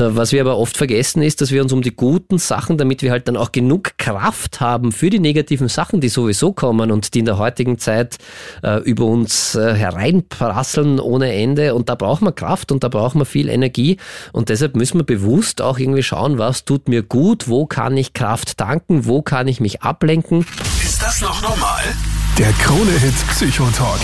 äh, was wir aber oft vergessen ist, dass wir uns um die guten Sachen, damit wir halt dann auch genug Kraft haben für die negativen Sachen, die sowieso kommen und die in der heutigen Zeit äh, über uns äh, hereinprasseln ohne Ende. Und da brauchen wir Kraft und da brauchen wir viel Energie. Und deshalb müssen wir bewusst auch irgendwie schauen, was tut mir gut, wo kann ich Kraft tanken, wo kann ich mich ablenken. Ist das noch normal? Der Krone-Hit Psychotalk.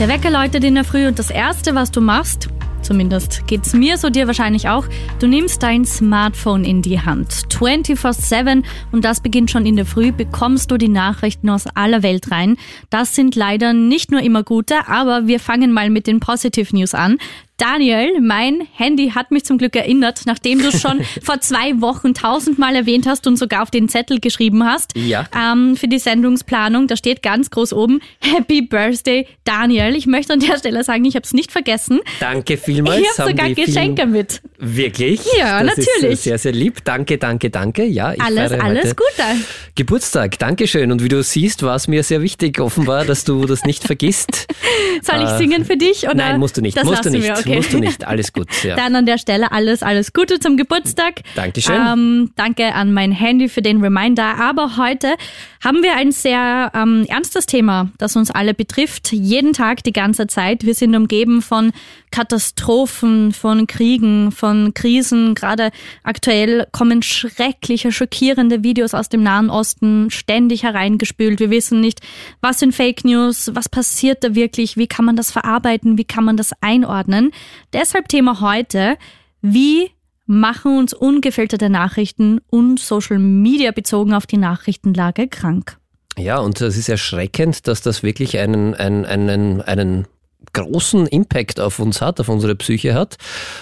Der Wecker läutet in der Früh und das Erste, was du machst, Zumindest geht's mir so, dir wahrscheinlich auch. Du nimmst dein Smartphone in die Hand. 24-7 und das beginnt schon in der Früh, bekommst du die Nachrichten aus aller Welt rein. Das sind leider nicht nur immer gute, aber wir fangen mal mit den Positive News an. Daniel, mein Handy hat mich zum Glück erinnert, nachdem du schon vor zwei Wochen tausendmal erwähnt hast und sogar auf den Zettel geschrieben hast ja. ähm, für die Sendungsplanung. Da steht ganz groß oben Happy Birthday, Daniel. Ich möchte an der Stelle sagen, ich habe es nicht vergessen. Danke vielmals. Ich habe sogar Geschenke mit. Wirklich? Ja, das natürlich. Ist sehr, sehr lieb. Danke, danke, danke. Ja, ich alles, alles Gute. Geburtstag, Dankeschön. Und wie du siehst, war es mir sehr wichtig, offenbar, dass du das nicht vergisst. Soll ich äh, singen für dich? Oder? Nein, musst du nicht. Das musst du nicht. Okay. Musst du nicht. Alles gut. Ja. Dann an der Stelle alles, alles Gute zum Geburtstag. Dankeschön. Ähm, danke an mein Handy für den Reminder. Aber heute haben wir ein sehr ähm, ernstes Thema, das uns alle betrifft. Jeden Tag, die ganze Zeit. Wir sind umgeben von Katastrophen, von Kriegen, von Krisen. Gerade aktuell kommen schreckliche, schockierende Videos aus dem Nahen Osten ständig hereingespült. Wir wissen nicht, was sind Fake News, was passiert da wirklich, wie kann man das verarbeiten, wie kann man das einordnen. Deshalb Thema heute, wie machen uns ungefilterte Nachrichten und Social Media bezogen auf die Nachrichtenlage krank? Ja, und es ist erschreckend, dass das wirklich einen, einen, einen, einen großen Impact auf uns hat, auf unsere Psyche hat.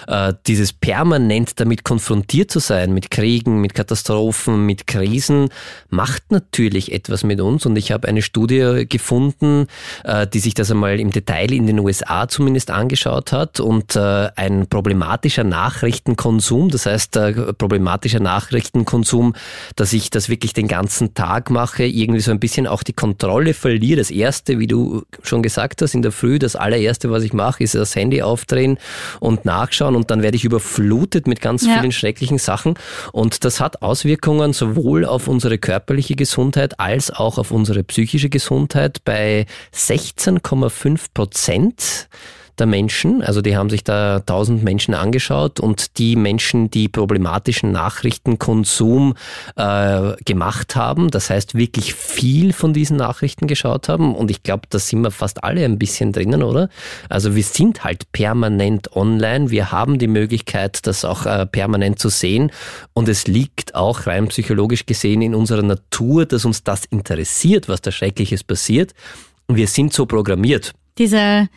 Äh, dieses permanent damit konfrontiert zu sein, mit Kriegen, mit Katastrophen, mit Krisen, macht natürlich etwas mit uns. Und ich habe eine Studie gefunden, äh, die sich das einmal im Detail in den USA zumindest angeschaut hat. Und äh, ein problematischer Nachrichtenkonsum, das heißt problematischer Nachrichtenkonsum, dass ich das wirklich den ganzen Tag mache, irgendwie so ein bisschen auch die Kontrolle verliere. Das erste, wie du schon gesagt hast, in der Früh, das alle allererste, was ich mache, ist das Handy aufdrehen und nachschauen und dann werde ich überflutet mit ganz ja. vielen schrecklichen Sachen. Und das hat Auswirkungen sowohl auf unsere körperliche Gesundheit als auch auf unsere psychische Gesundheit bei 16,5 Prozent der Menschen. Also die haben sich da tausend Menschen angeschaut und die Menschen, die problematischen Nachrichtenkonsum äh, gemacht haben, das heißt wirklich viel von diesen Nachrichten geschaut haben. Und ich glaube, da sind wir fast alle ein bisschen drinnen, oder? Also wir sind halt permanent online. Wir haben die Möglichkeit, das auch äh, permanent zu sehen. Und es liegt auch rein psychologisch gesehen in unserer Natur, dass uns das interessiert, was da Schreckliches passiert. Wir sind so programmiert. Diese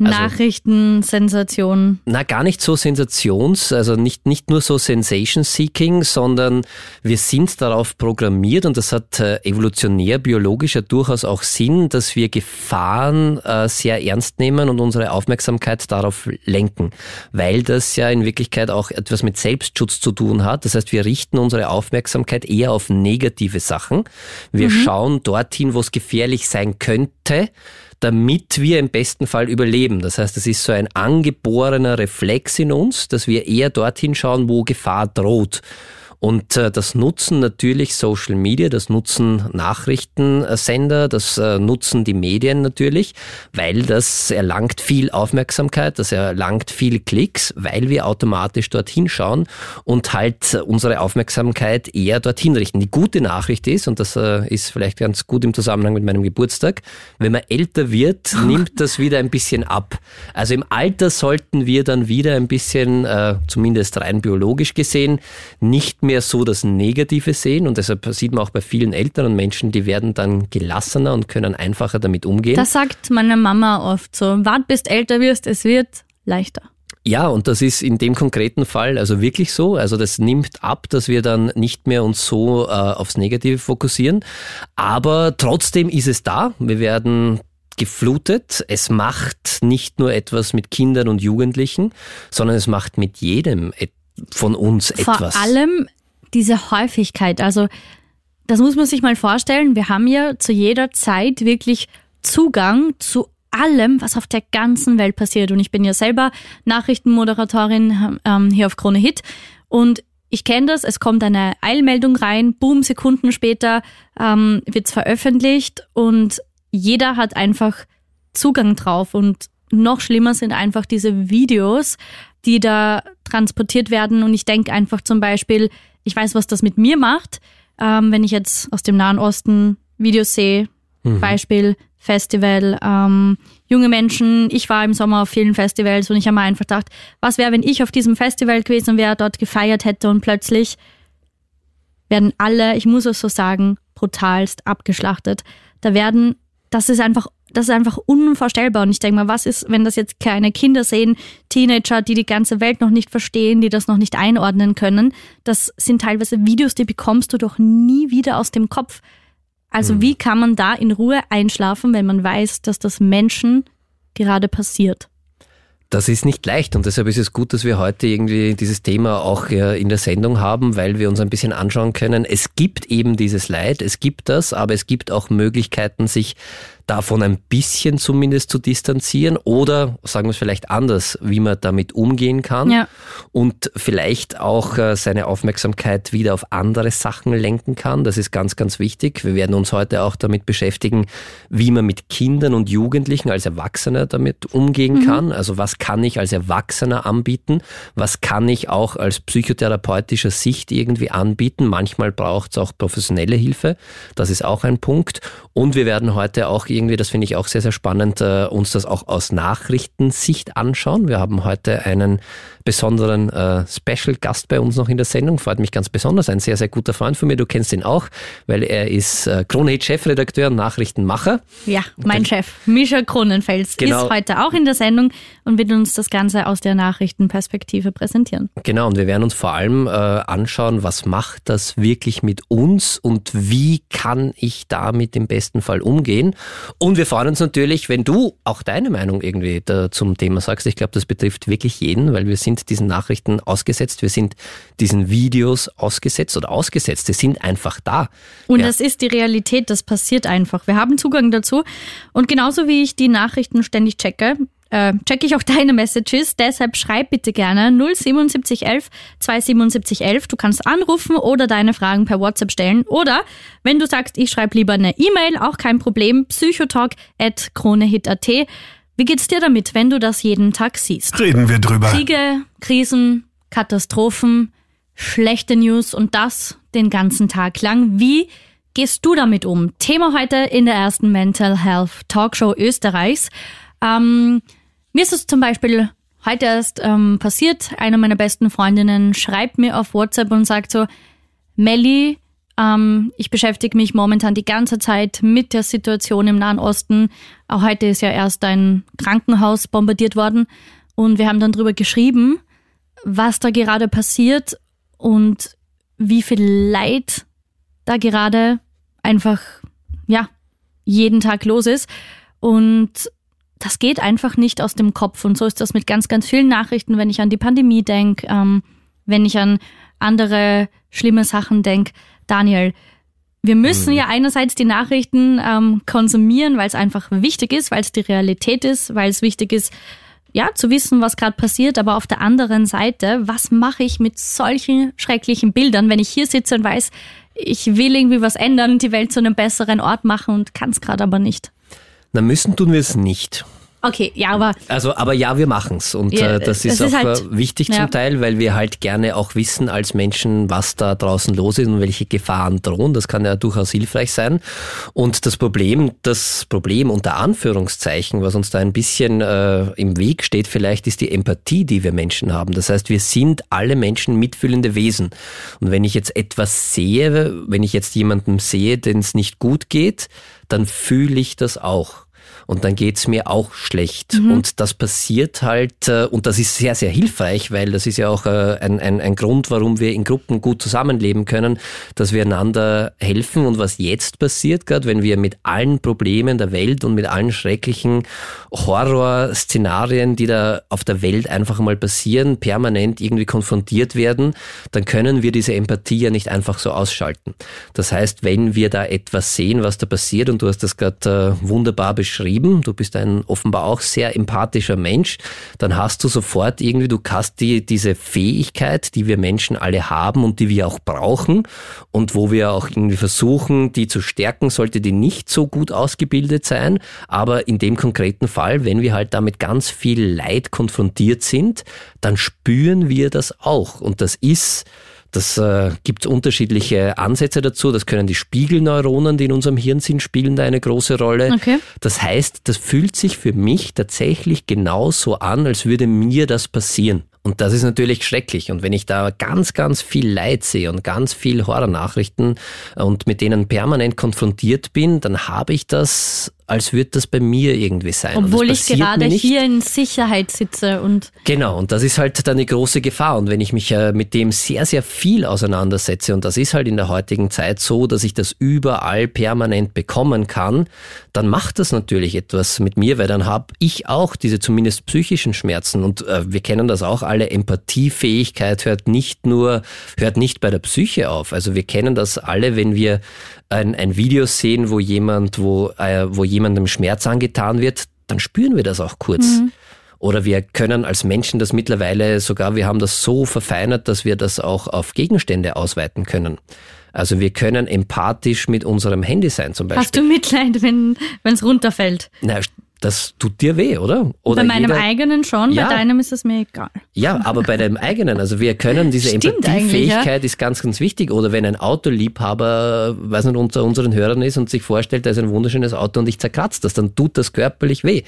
also, Nachrichten, Sensationen. Na, gar nicht so Sensations, also nicht, nicht nur so Sensation-Seeking, sondern wir sind darauf programmiert und das hat äh, evolutionär, biologisch ja durchaus auch Sinn, dass wir Gefahren äh, sehr ernst nehmen und unsere Aufmerksamkeit darauf lenken, weil das ja in Wirklichkeit auch etwas mit Selbstschutz zu tun hat. Das heißt, wir richten unsere Aufmerksamkeit eher auf negative Sachen. Wir mhm. schauen dorthin, wo es gefährlich sein könnte damit wir im besten Fall überleben. Das heißt, es ist so ein angeborener Reflex in uns, dass wir eher dorthin schauen, wo Gefahr droht. Und äh, das nutzen natürlich Social Media, das nutzen Nachrichtensender, das äh, nutzen die Medien natürlich, weil das erlangt viel Aufmerksamkeit, das erlangt viel Klicks, weil wir automatisch dorthin schauen und halt unsere Aufmerksamkeit eher dorthin richten. Die gute Nachricht ist, und das äh, ist vielleicht ganz gut im Zusammenhang mit meinem Geburtstag, wenn man älter wird, nimmt das wieder ein bisschen ab. Also im Alter sollten wir dann wieder ein bisschen, äh, zumindest rein biologisch gesehen, nicht mehr mehr so das Negative sehen und deshalb sieht man auch bei vielen älteren Menschen, die werden dann gelassener und können einfacher damit umgehen. Das sagt meine Mama oft so, wart bis du älter wirst, es wird leichter. Ja, und das ist in dem konkreten Fall also wirklich so. Also das nimmt ab, dass wir dann nicht mehr uns so äh, aufs Negative fokussieren. Aber trotzdem ist es da. Wir werden geflutet. Es macht nicht nur etwas mit Kindern und Jugendlichen, sondern es macht mit jedem von uns etwas. Vor allem diese Häufigkeit. Also das muss man sich mal vorstellen. Wir haben ja zu jeder Zeit wirklich Zugang zu allem, was auf der ganzen Welt passiert. Und ich bin ja selber Nachrichtenmoderatorin ähm, hier auf Krone Hit. Und ich kenne das, es kommt eine Eilmeldung rein, boom, Sekunden später ähm, wird's veröffentlicht und jeder hat einfach Zugang drauf. Und noch schlimmer sind einfach diese Videos, die da transportiert werden. Und ich denke einfach zum Beispiel, ich weiß, was das mit mir macht, ähm, wenn ich jetzt aus dem Nahen Osten Videos sehe, mhm. Beispiel Festival, ähm, junge Menschen. Ich war im Sommer auf vielen Festivals und ich habe mir einfach gedacht, was wäre, wenn ich auf diesem Festival gewesen wäre, dort gefeiert hätte und plötzlich werden alle, ich muss es so sagen, brutalst abgeschlachtet. Da werden, das ist einfach, das ist einfach unvorstellbar. Und ich denke mal, was ist, wenn das jetzt kleine Kinder sehen, Teenager, die die ganze Welt noch nicht verstehen, die das noch nicht einordnen können? Das sind teilweise Videos, die bekommst du doch nie wieder aus dem Kopf. Also mhm. wie kann man da in Ruhe einschlafen, wenn man weiß, dass das Menschen gerade passiert? Das ist nicht leicht und deshalb ist es gut, dass wir heute irgendwie dieses Thema auch in der Sendung haben, weil wir uns ein bisschen anschauen können. Es gibt eben dieses Leid, es gibt das, aber es gibt auch Möglichkeiten, sich davon ein bisschen zumindest zu distanzieren oder sagen wir es vielleicht anders, wie man damit umgehen kann ja. und vielleicht auch äh, seine Aufmerksamkeit wieder auf andere Sachen lenken kann. Das ist ganz, ganz wichtig. Wir werden uns heute auch damit beschäftigen, wie man mit Kindern und Jugendlichen als Erwachsener damit umgehen mhm. kann. Also was kann ich als Erwachsener anbieten? Was kann ich auch als psychotherapeutischer Sicht irgendwie anbieten? Manchmal braucht es auch professionelle Hilfe. Das ist auch ein Punkt. Und wir werden heute auch irgendwie, das finde ich auch sehr, sehr spannend, äh, uns das auch aus Nachrichtensicht anschauen. Wir haben heute einen besonderen äh, Special-Gast bei uns noch in der Sendung. Freut mich ganz besonders. Ein sehr, sehr guter Freund von mir. Du kennst ihn auch, weil er ist äh, Kronehit-Chefredakteur und Nachrichtenmacher. Ja, mein Chef, Mischa Kronenfels, genau. ist heute auch in der Sendung und wird uns das Ganze aus der Nachrichtenperspektive präsentieren. Genau, und wir werden uns vor allem äh, anschauen, was macht das wirklich mit uns und wie kann ich damit im besten Fall umgehen. Und wir freuen uns natürlich, wenn du auch deine Meinung irgendwie zum Thema sagst. Ich glaube, das betrifft wirklich jeden, weil wir sind diesen Nachrichten ausgesetzt, wir sind diesen Videos ausgesetzt oder ausgesetzt. Sie sind einfach da. Und ja. das ist die Realität, das passiert einfach. Wir haben Zugang dazu. Und genauso wie ich die Nachrichten ständig checke, äh, checke ich auch deine Messages. Deshalb schreib bitte gerne 07711 27711. Du kannst anrufen oder deine Fragen per WhatsApp stellen. Oder wenn du sagst, ich schreibe lieber eine E-Mail, auch kein Problem, psychotalk at kronehit.at. Wie geht's dir damit, wenn du das jeden Tag siehst? Reden wir drüber. Kriege, Krisen, Katastrophen, schlechte News und das den ganzen Tag lang. Wie gehst du damit um? Thema heute in der ersten Mental Health Talkshow Österreichs. Ähm, mir ist es zum Beispiel heute erst ähm, passiert. Eine meiner besten Freundinnen schreibt mir auf WhatsApp und sagt so, Melly, ähm, ich beschäftige mich momentan die ganze Zeit mit der Situation im Nahen Osten. Auch heute ist ja erst ein Krankenhaus bombardiert worden. Und wir haben dann darüber geschrieben, was da gerade passiert und wie viel Leid da gerade einfach, ja, jeden Tag los ist. Und das geht einfach nicht aus dem Kopf. Und so ist das mit ganz, ganz vielen Nachrichten, wenn ich an die Pandemie denke, ähm, wenn ich an andere schlimme Sachen denke. Daniel, wir müssen mhm. ja einerseits die Nachrichten ähm, konsumieren, weil es einfach wichtig ist, weil es die Realität ist, weil es wichtig ist, ja, zu wissen, was gerade passiert. Aber auf der anderen Seite, was mache ich mit solchen schrecklichen Bildern, wenn ich hier sitze und weiß, ich will irgendwie was ändern die Welt zu einem besseren Ort machen und kann es gerade aber nicht? Na, müssen tun wir es nicht. Okay, ja, aber. Also, aber ja, wir machen's Und ja, äh, das ist auch ist halt, äh, wichtig ja. zum Teil, weil wir halt gerne auch wissen als Menschen, was da draußen los ist und welche Gefahren drohen. Das kann ja durchaus hilfreich sein. Und das Problem, das Problem unter Anführungszeichen, was uns da ein bisschen äh, im Weg steht, vielleicht ist die Empathie, die wir Menschen haben. Das heißt, wir sind alle Menschen mitfühlende Wesen. Und wenn ich jetzt etwas sehe, wenn ich jetzt jemandem sehe, den es nicht gut geht, dann fühle ich das auch und dann geht's mir auch schlecht. Mhm. Und das passiert halt, äh, und das ist sehr, sehr hilfreich, weil das ist ja auch äh, ein, ein, ein Grund, warum wir in Gruppen gut zusammenleben können, dass wir einander helfen. Und was jetzt passiert, gerade wenn wir mit allen Problemen der Welt und mit allen schrecklichen Horrorszenarien, die da auf der Welt einfach mal passieren, permanent irgendwie konfrontiert werden, dann können wir diese Empathie ja nicht einfach so ausschalten. Das heißt, wenn wir da etwas sehen, was da passiert, und du hast das gerade äh, wunderbar beschrieben, beschrieben, du bist ein offenbar auch sehr empathischer Mensch, dann hast du sofort irgendwie, du hast die, diese Fähigkeit, die wir Menschen alle haben und die wir auch brauchen und wo wir auch irgendwie versuchen, die zu stärken, sollte die nicht so gut ausgebildet sein. Aber in dem konkreten Fall, wenn wir halt damit ganz viel Leid konfrontiert sind, dann spüren wir das auch. Und das ist das äh, gibt unterschiedliche Ansätze dazu. Das können die Spiegelneuronen, die in unserem Hirn sind, spielen da eine große Rolle. Okay. Das heißt, das fühlt sich für mich tatsächlich genauso an, als würde mir das passieren. Und das ist natürlich schrecklich. Und wenn ich da ganz, ganz viel Leid sehe und ganz viel Horrornachrichten und mit denen permanent konfrontiert bin, dann habe ich das als würde das bei mir irgendwie sein. Obwohl ich gerade hier in Sicherheit sitze und. Genau, und das ist halt dann eine große Gefahr. Und wenn ich mich äh, mit dem sehr, sehr viel auseinandersetze, und das ist halt in der heutigen Zeit so, dass ich das überall permanent bekommen kann, dann macht das natürlich etwas mit mir, weil dann habe ich auch diese zumindest psychischen Schmerzen. Und äh, wir kennen das auch alle, Empathiefähigkeit hört nicht nur, hört nicht bei der Psyche auf. Also wir kennen das alle, wenn wir ein, ein Video sehen, wo jemand, wo, äh, wo jemandem Schmerz angetan wird, dann spüren wir das auch kurz. Mhm. Oder wir können als Menschen das mittlerweile sogar, wir haben das so verfeinert, dass wir das auch auf Gegenstände ausweiten können. Also wir können empathisch mit unserem Handy sein zum Beispiel. Hast du Mitleid, wenn es runterfällt? Na, das tut dir weh, oder? oder bei meinem jeder, eigenen schon, ja, bei deinem ist es mir egal. Ja, aber bei deinem eigenen, also wir können diese Empathiefähigkeit ja? ist ganz, ganz wichtig. Oder wenn ein Autoliebhaber, weiß nicht, unter unseren Hörern ist und sich vorstellt, da ist ein wunderschönes Auto und ich zerkratze das, dann tut das körperlich weh.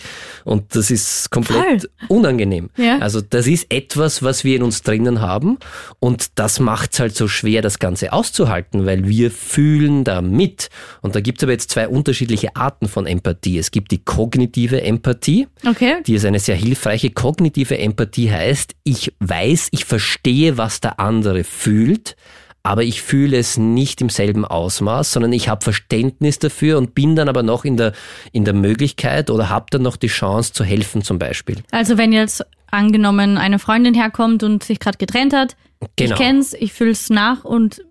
Und das ist komplett Voll. unangenehm. Ja. Also das ist etwas, was wir in uns drinnen haben und das macht es halt so schwer, das Ganze auszuhalten, weil wir fühlen da mit. Und da gibt es aber jetzt zwei unterschiedliche Arten von Empathie. Es gibt die kognitive kognitive Empathie. Okay. Die ist eine sehr hilfreiche. Kognitive Empathie heißt, ich weiß, ich verstehe, was der andere fühlt, aber ich fühle es nicht im selben Ausmaß, sondern ich habe Verständnis dafür und bin dann aber noch in der, in der Möglichkeit oder habe dann noch die Chance zu helfen zum Beispiel. Also wenn jetzt angenommen eine Freundin herkommt und sich gerade getrennt hat, genau. ich kenn's, ich fühle es nach und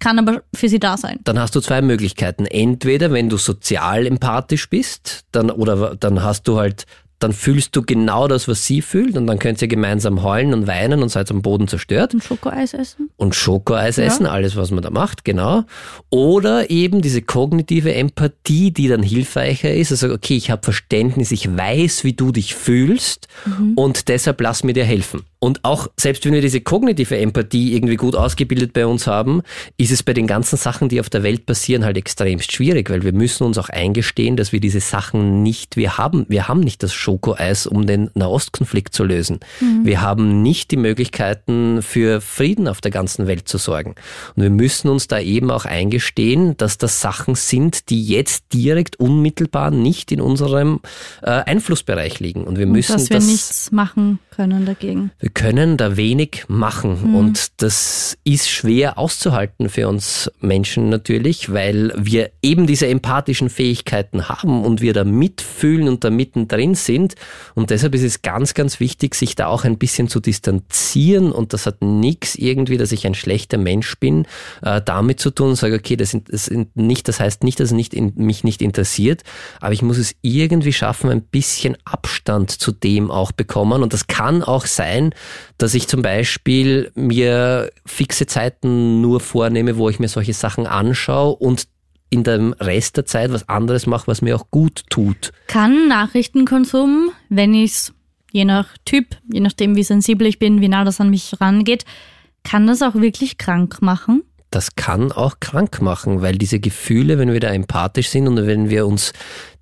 kann aber für sie da sein. Dann hast du zwei Möglichkeiten. Entweder, wenn du sozial empathisch bist, dann, oder dann hast du halt dann fühlst du genau das, was sie fühlt und dann könnt ihr gemeinsam heulen und weinen und seid am Boden zerstört. Und Schokoeis essen. Und Schokoeis ja. essen, alles, was man da macht, genau. Oder eben diese kognitive Empathie, die dann hilfreicher ist. Also, okay, ich habe Verständnis, ich weiß, wie du dich fühlst mhm. und deshalb lass mir dir helfen. Und auch selbst wenn wir diese kognitive Empathie irgendwie gut ausgebildet bei uns haben, ist es bei den ganzen Sachen, die auf der Welt passieren, halt extremst schwierig, weil wir müssen uns auch eingestehen, dass wir diese Sachen nicht, wir haben, wir haben nicht das Schokoeis, um den Nahostkonflikt zu lösen. Mhm. Wir haben nicht die Möglichkeiten für Frieden auf der ganzen Welt zu sorgen. Und wir müssen uns da eben auch eingestehen, dass das Sachen sind, die jetzt direkt unmittelbar nicht in unserem äh, Einflussbereich liegen. Und wir müssen Und dass wir das, nichts machen können dagegen. Wir können da wenig machen. Mhm. und das ist schwer auszuhalten für uns Menschen natürlich, weil wir eben diese empathischen Fähigkeiten haben und wir da mitfühlen und da mittendrin sind. Und deshalb ist es ganz, ganz wichtig, sich da auch ein bisschen zu distanzieren. Und das hat nichts irgendwie, dass ich ein schlechter Mensch bin, äh, damit zu tun und sage, okay, das, sind, das, sind nicht, das heißt nicht, dass es nicht in, mich nicht interessiert, aber ich muss es irgendwie schaffen, ein bisschen Abstand zu dem auch bekommen. Und das kann kann auch sein, dass ich zum Beispiel mir fixe Zeiten nur vornehme, wo ich mir solche Sachen anschaue und in dem Rest der Zeit was anderes mache, was mir auch gut tut. Kann Nachrichtenkonsum, wenn ich es je nach Typ, je nachdem wie sensibel ich bin, wie nah das an mich rangeht, kann das auch wirklich krank machen? Das kann auch krank machen, weil diese Gefühle, wenn wir da empathisch sind und wenn wir uns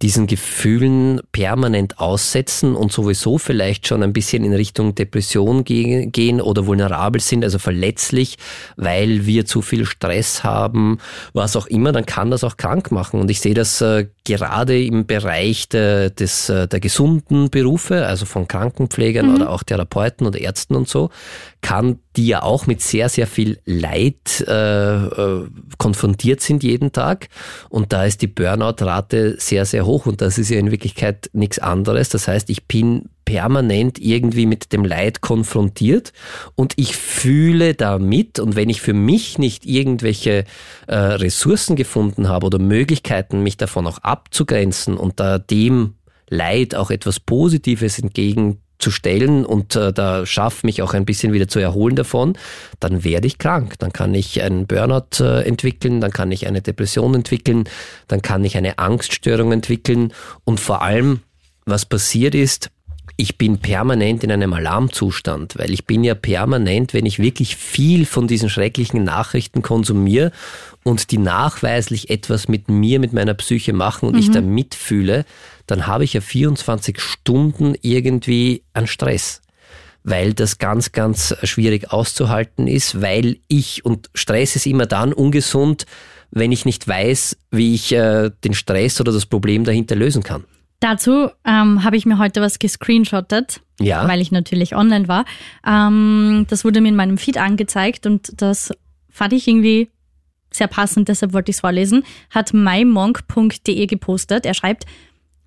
diesen Gefühlen permanent aussetzen und sowieso vielleicht schon ein bisschen in Richtung Depression gehen oder vulnerabel sind, also verletzlich, weil wir zu viel Stress haben, was auch immer, dann kann das auch krank machen. Und ich sehe das äh, gerade im Bereich der, des, äh, der gesunden Berufe, also von Krankenpflegern mhm. oder auch Therapeuten oder Ärzten und so, kann die ja auch mit sehr, sehr viel Leid äh, äh, konfrontiert sind jeden Tag. Und da ist die Burnout-Rate sehr, sehr hoch hoch und das ist ja in Wirklichkeit nichts anderes. Das heißt, ich bin permanent irgendwie mit dem Leid konfrontiert und ich fühle damit und wenn ich für mich nicht irgendwelche äh, Ressourcen gefunden habe oder Möglichkeiten, mich davon auch abzugrenzen und da dem Leid auch etwas Positives entgegenzustellen und äh, da schaffe mich auch ein bisschen wieder zu erholen davon, dann werde ich krank. Dann kann ich einen Burnout äh, entwickeln, dann kann ich eine Depression entwickeln, dann kann ich eine Angststörung entwickeln und vor allem, was passiert ist, ich bin permanent in einem Alarmzustand, weil ich bin ja permanent, wenn ich wirklich viel von diesen schrecklichen Nachrichten konsumiere und die nachweislich etwas mit mir, mit meiner Psyche machen und mhm. ich da mitfühle, dann habe ich ja 24 Stunden irgendwie an Stress weil das ganz, ganz schwierig auszuhalten ist, weil ich, und Stress ist immer dann ungesund, wenn ich nicht weiß, wie ich äh, den Stress oder das Problem dahinter lösen kann. Dazu ähm, habe ich mir heute was gescreenshottet, ja. weil ich natürlich online war. Ähm, das wurde mir in meinem Feed angezeigt und das fand ich irgendwie sehr passend, deshalb wollte ich es vorlesen. Hat mymonk.de gepostet. Er schreibt,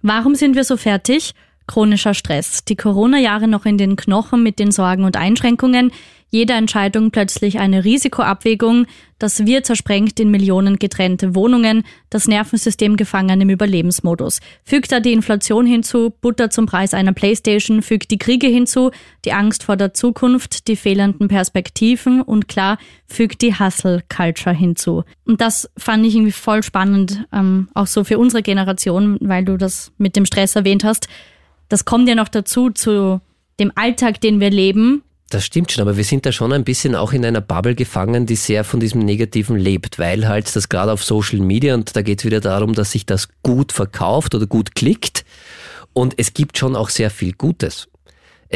warum sind wir so fertig? Chronischer Stress. Die Corona-Jahre noch in den Knochen mit den Sorgen und Einschränkungen jede Entscheidung plötzlich eine Risikoabwägung, das Wir zersprengt in Millionen getrennte Wohnungen, das Nervensystem gefangen im Überlebensmodus. Fügt da die Inflation hinzu, Butter zum Preis einer Playstation, fügt die Kriege hinzu, die Angst vor der Zukunft, die fehlenden Perspektiven und klar, fügt die Hustle-Culture hinzu. Und das fand ich irgendwie voll spannend, ähm, auch so für unsere Generation, weil du das mit dem Stress erwähnt hast. Das kommt ja noch dazu zu dem Alltag, den wir leben, das stimmt schon, aber wir sind da schon ein bisschen auch in einer Bubble gefangen, die sehr von diesem Negativen lebt, weil halt das gerade auf Social Media und da geht es wieder darum, dass sich das gut verkauft oder gut klickt. Und es gibt schon auch sehr viel Gutes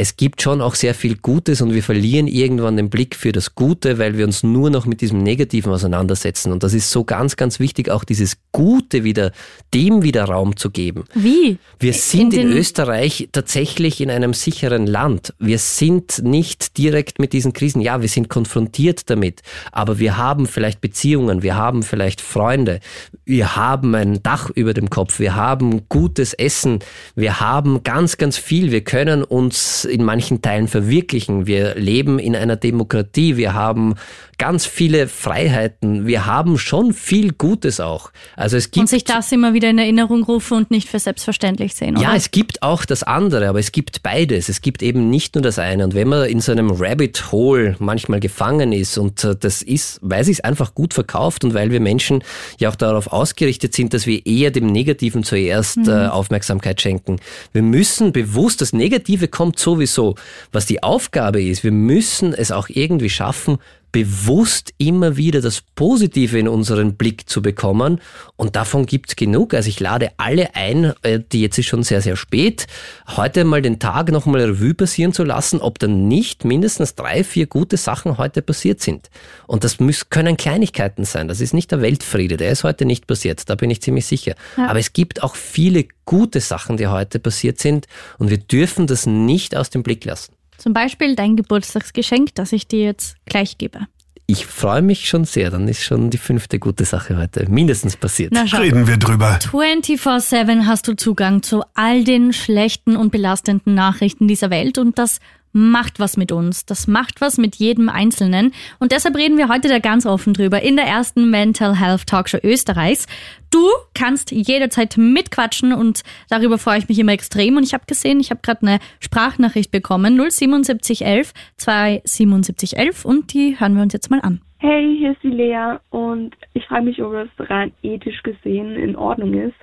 es gibt schon auch sehr viel Gutes und wir verlieren irgendwann den Blick für das Gute, weil wir uns nur noch mit diesem Negativen auseinandersetzen. Und das ist so ganz, ganz wichtig, auch dieses Gute wieder, dem wieder Raum zu geben. Wie? Wir sind in, in Österreich tatsächlich in einem sicheren Land. Wir sind nicht direkt mit diesen Krisen. Ja, wir sind konfrontiert damit. Aber wir haben vielleicht Beziehungen, wir haben vielleicht Freunde, wir haben ein Dach über dem Kopf, wir haben gutes Essen, wir haben ganz, ganz viel. Wir können uns in manchen Teilen verwirklichen. Wir leben in einer Demokratie, wir haben ganz viele Freiheiten, wir haben schon viel Gutes auch. Also es gibt und sich das immer wieder in Erinnerung rufen und nicht für selbstverständlich sehen. Oder? Ja, es gibt auch das andere, aber es gibt beides. Es gibt eben nicht nur das eine. Und wenn man in so einem Rabbit Hole manchmal gefangen ist und äh, das ist, weil sie es einfach gut verkauft und weil wir Menschen ja auch darauf ausgerichtet sind, dass wir eher dem Negativen zuerst mhm. äh, Aufmerksamkeit schenken. Wir müssen bewusst, das Negative kommt so sowieso. Was die Aufgabe ist, wir müssen es auch irgendwie schaffen, bewusst immer wieder das Positive in unseren Blick zu bekommen. Und davon gibt's genug. Also ich lade alle ein, äh, die jetzt ist schon sehr, sehr spät, heute mal den Tag nochmal Revue passieren zu lassen, ob dann nicht mindestens drei, vier gute Sachen heute passiert sind. Und das müssen, können Kleinigkeiten sein. Das ist nicht der Weltfriede. Der ist heute nicht passiert. Da bin ich ziemlich sicher. Ja. Aber es gibt auch viele gute Sachen, die heute passiert sind. Und wir dürfen das nicht aus dem Blick lassen. Zum Beispiel dein Geburtstagsgeschenk, das ich dir jetzt gleich gebe. Ich freue mich schon sehr, dann ist schon die fünfte gute Sache heute mindestens passiert. Na, Reden wir drüber. 24-7 hast du Zugang zu all den schlechten und belastenden Nachrichten dieser Welt und das macht was mit uns. Das macht was mit jedem Einzelnen. Und deshalb reden wir heute da ganz offen drüber in der ersten Mental Health Talkshow Österreichs. Du kannst jederzeit mitquatschen und darüber freue ich mich immer extrem. Und ich habe gesehen, ich habe gerade eine Sprachnachricht bekommen, 07711 27711 und die hören wir uns jetzt mal an. Hey, hier ist die Lea und ich frage mich, ob es rein ethisch gesehen in Ordnung ist,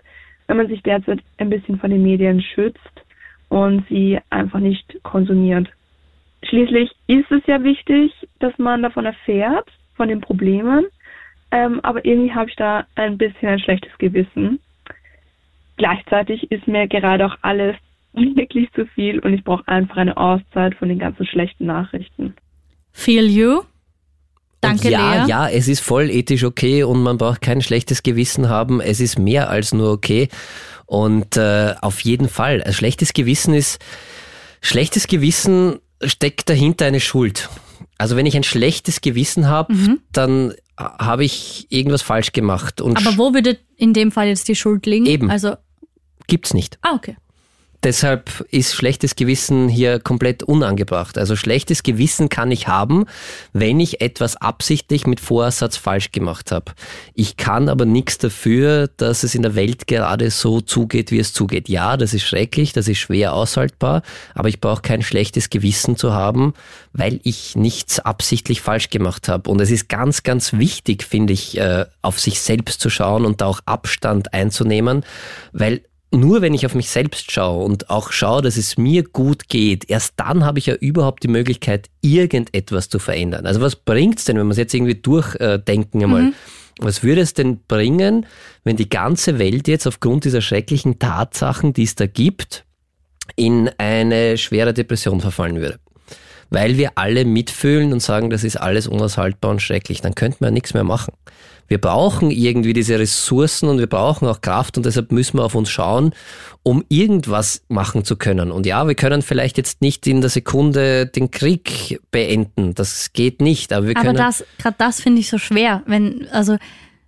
wenn man sich derzeit ein bisschen von den Medien schützt und sie einfach nicht konsumiert. Schließlich ist es ja wichtig, dass man davon erfährt, von den Problemen, ähm, aber irgendwie habe ich da ein bisschen ein schlechtes Gewissen. Gleichzeitig ist mir gerade auch alles wirklich zu viel und ich brauche einfach eine Auszeit von den ganzen schlechten Nachrichten. Feel you? Danke, und ja, Lea. ja, es ist voll ethisch okay und man braucht kein schlechtes Gewissen haben. Es ist mehr als nur okay. Und äh, auf jeden Fall, ein schlechtes Gewissen ist, schlechtes Gewissen steckt dahinter eine Schuld. Also wenn ich ein schlechtes Gewissen habe, mhm. dann habe ich irgendwas falsch gemacht. Und Aber wo würde in dem Fall jetzt die Schuld liegen? Eben. Also gibt's nicht. Ah, okay. Deshalb ist schlechtes Gewissen hier komplett unangebracht. Also schlechtes Gewissen kann ich haben, wenn ich etwas absichtlich mit Vorsatz falsch gemacht habe. Ich kann aber nichts dafür, dass es in der Welt gerade so zugeht, wie es zugeht. Ja, das ist schrecklich, das ist schwer aushaltbar, aber ich brauche kein schlechtes Gewissen zu haben, weil ich nichts absichtlich falsch gemacht habe. Und es ist ganz, ganz wichtig, finde ich, äh, auf sich selbst zu schauen und da auch Abstand einzunehmen, weil nur wenn ich auf mich selbst schaue und auch schaue, dass es mir gut geht, erst dann habe ich ja überhaupt die Möglichkeit, irgendetwas zu verändern. Also was bringt es denn, wenn wir es jetzt irgendwie durchdenken einmal? Mhm. Was würde es denn bringen, wenn die ganze Welt jetzt aufgrund dieser schrecklichen Tatsachen, die es da gibt, in eine schwere Depression verfallen würde? Weil wir alle mitfühlen und sagen, das ist alles unaushaltbar und schrecklich, dann könnten wir ja nichts mehr machen wir brauchen irgendwie diese Ressourcen und wir brauchen auch Kraft und deshalb müssen wir auf uns schauen, um irgendwas machen zu können. Und ja, wir können vielleicht jetzt nicht in der Sekunde den Krieg beenden. Das geht nicht. Aber wir können. Aber das, gerade das finde ich so schwer, wenn, also,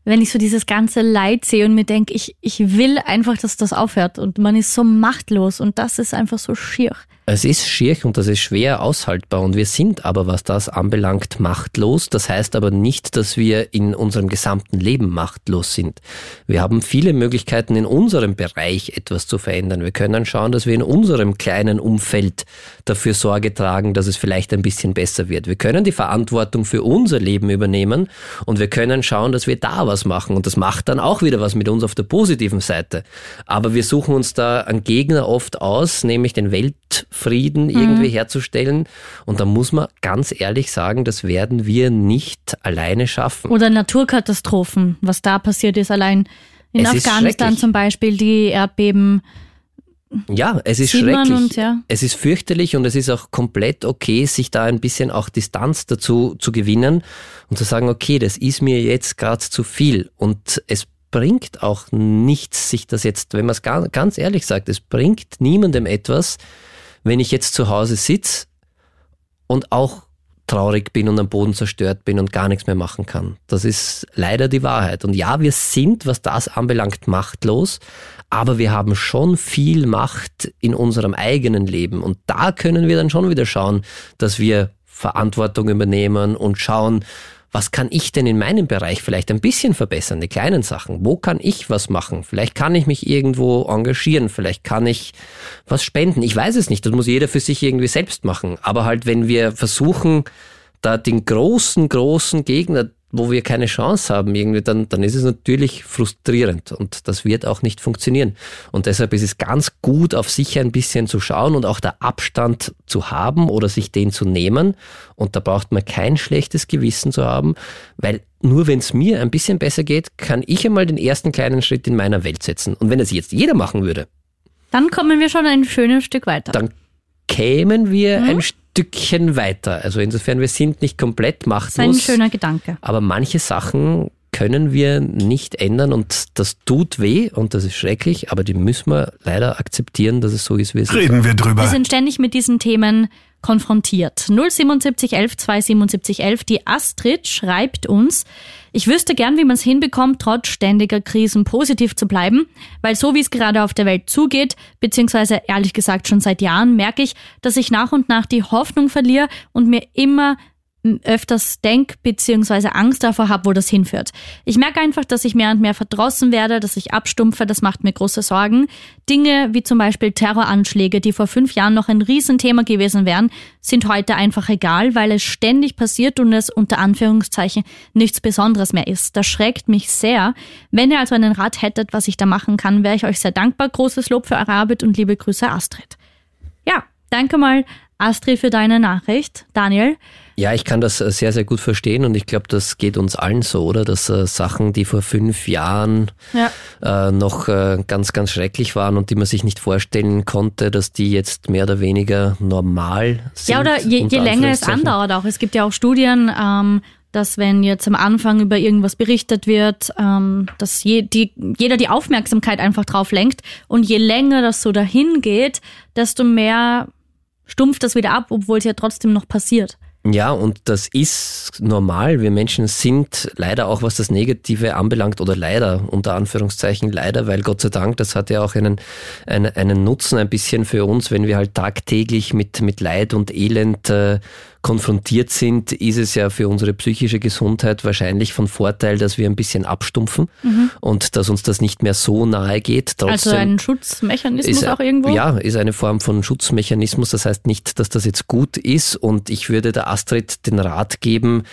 wenn ich so dieses ganze Leid sehe und mir denke, ich, ich will einfach, dass das aufhört und man ist so machtlos und das ist einfach so schier. Es ist schier und das ist schwer aushaltbar und wir sind aber, was das anbelangt, machtlos. Das heißt aber nicht, dass wir in unserem gesamten Leben machtlos sind. Wir haben viele Möglichkeiten in unserem Bereich etwas zu verändern. Wir können schauen, dass wir in unserem kleinen Umfeld dafür Sorge tragen, dass es vielleicht ein bisschen besser wird. Wir können die Verantwortung für unser Leben übernehmen und wir können schauen, dass wir da was machen und das macht dann auch wieder was mit uns auf der positiven Seite. Aber wir suchen uns da einen Gegner oft aus, nämlich den Welt Frieden mhm. irgendwie mhm. herzustellen. Und da muss man ganz ehrlich sagen, das werden wir nicht alleine schaffen. Oder Naturkatastrophen, was da passiert ist, allein in es Afghanistan zum Beispiel, die Erdbeben. Ja, es ist schrecklich. Und, ja. Es ist fürchterlich und es ist auch komplett okay, sich da ein bisschen auch Distanz dazu zu gewinnen und zu sagen, okay, das ist mir jetzt gerade zu viel und es bringt auch nichts, sich das jetzt, wenn man es ganz ehrlich sagt, es bringt niemandem etwas, wenn ich jetzt zu Hause sitze und auch traurig bin und am Boden zerstört bin und gar nichts mehr machen kann. Das ist leider die Wahrheit. Und ja, wir sind, was das anbelangt, machtlos, aber wir haben schon viel Macht in unserem eigenen Leben. Und da können wir dann schon wieder schauen, dass wir Verantwortung übernehmen und schauen, was kann ich denn in meinem Bereich vielleicht ein bisschen verbessern, die kleinen Sachen? Wo kann ich was machen? Vielleicht kann ich mich irgendwo engagieren, vielleicht kann ich was spenden. Ich weiß es nicht, das muss jeder für sich irgendwie selbst machen. Aber halt, wenn wir versuchen, da den großen, großen Gegner wo wir keine Chance haben, irgendwie, dann, dann ist es natürlich frustrierend und das wird auch nicht funktionieren. Und deshalb ist es ganz gut, auf sich ein bisschen zu schauen und auch der Abstand zu haben oder sich den zu nehmen. Und da braucht man kein schlechtes Gewissen zu haben, weil nur wenn es mir ein bisschen besser geht, kann ich einmal den ersten kleinen Schritt in meiner Welt setzen. Und wenn es jetzt jeder machen würde, dann kommen wir schon ein schönes Stück weiter. Dann kämen wir mhm. ein Stückchen weiter. Also insofern, wir sind nicht komplett machtlos. Das ist ein schöner Gedanke. Aber manche Sachen können wir nicht ändern und das tut weh und das ist schrecklich, aber die müssen wir leider akzeptieren, dass es so ist, wie es Reden ist. Reden wir drüber. Wir sind ständig mit diesen Themen konfrontiert. 07711 27711. Die Astrid schreibt uns, ich wüsste gern, wie man es hinbekommt, trotz ständiger Krisen positiv zu bleiben, weil so wie es gerade auf der Welt zugeht, beziehungsweise ehrlich gesagt schon seit Jahren, merke ich, dass ich nach und nach die Hoffnung verliere und mir immer öfters denk bzw. Angst davor habe, wo das hinführt. Ich merke einfach, dass ich mehr und mehr verdrossen werde, dass ich abstumpfe, das macht mir große Sorgen. Dinge wie zum Beispiel Terroranschläge, die vor fünf Jahren noch ein Riesenthema gewesen wären, sind heute einfach egal, weil es ständig passiert und es unter Anführungszeichen nichts Besonderes mehr ist. Das schreckt mich sehr. Wenn ihr also einen Rat hättet, was ich da machen kann, wäre ich euch sehr dankbar. Großes Lob für eure Arbeit und liebe Grüße Astrid. Ja, danke mal Astrid für deine Nachricht. Daniel? Ja, ich kann das äh, sehr, sehr gut verstehen und ich glaube, das geht uns allen so, oder? Dass äh, Sachen, die vor fünf Jahren ja. äh, noch äh, ganz, ganz schrecklich waren und die man sich nicht vorstellen konnte, dass die jetzt mehr oder weniger normal sind. Ja, oder je, je länger es andauert auch. Es gibt ja auch Studien, ähm, dass wenn jetzt am Anfang über irgendwas berichtet wird, ähm, dass je, die, jeder die Aufmerksamkeit einfach drauf lenkt und je länger das so dahin geht, desto mehr stumpft das wieder ab, obwohl es ja trotzdem noch passiert. Ja, und das ist normal. Wir Menschen sind leider auch, was das Negative anbelangt, oder leider, unter Anführungszeichen leider, weil Gott sei Dank, das hat ja auch einen, einen, einen Nutzen ein bisschen für uns, wenn wir halt tagtäglich mit, mit Leid und Elend äh, konfrontiert sind, ist es ja für unsere psychische Gesundheit wahrscheinlich von Vorteil, dass wir ein bisschen abstumpfen mhm. und dass uns das nicht mehr so nahe geht. Trotzdem also ein Schutzmechanismus ist, auch irgendwo? Ja, ist eine Form von Schutzmechanismus. Das heißt nicht, dass das jetzt gut ist und ich würde der Astrid den Rat geben,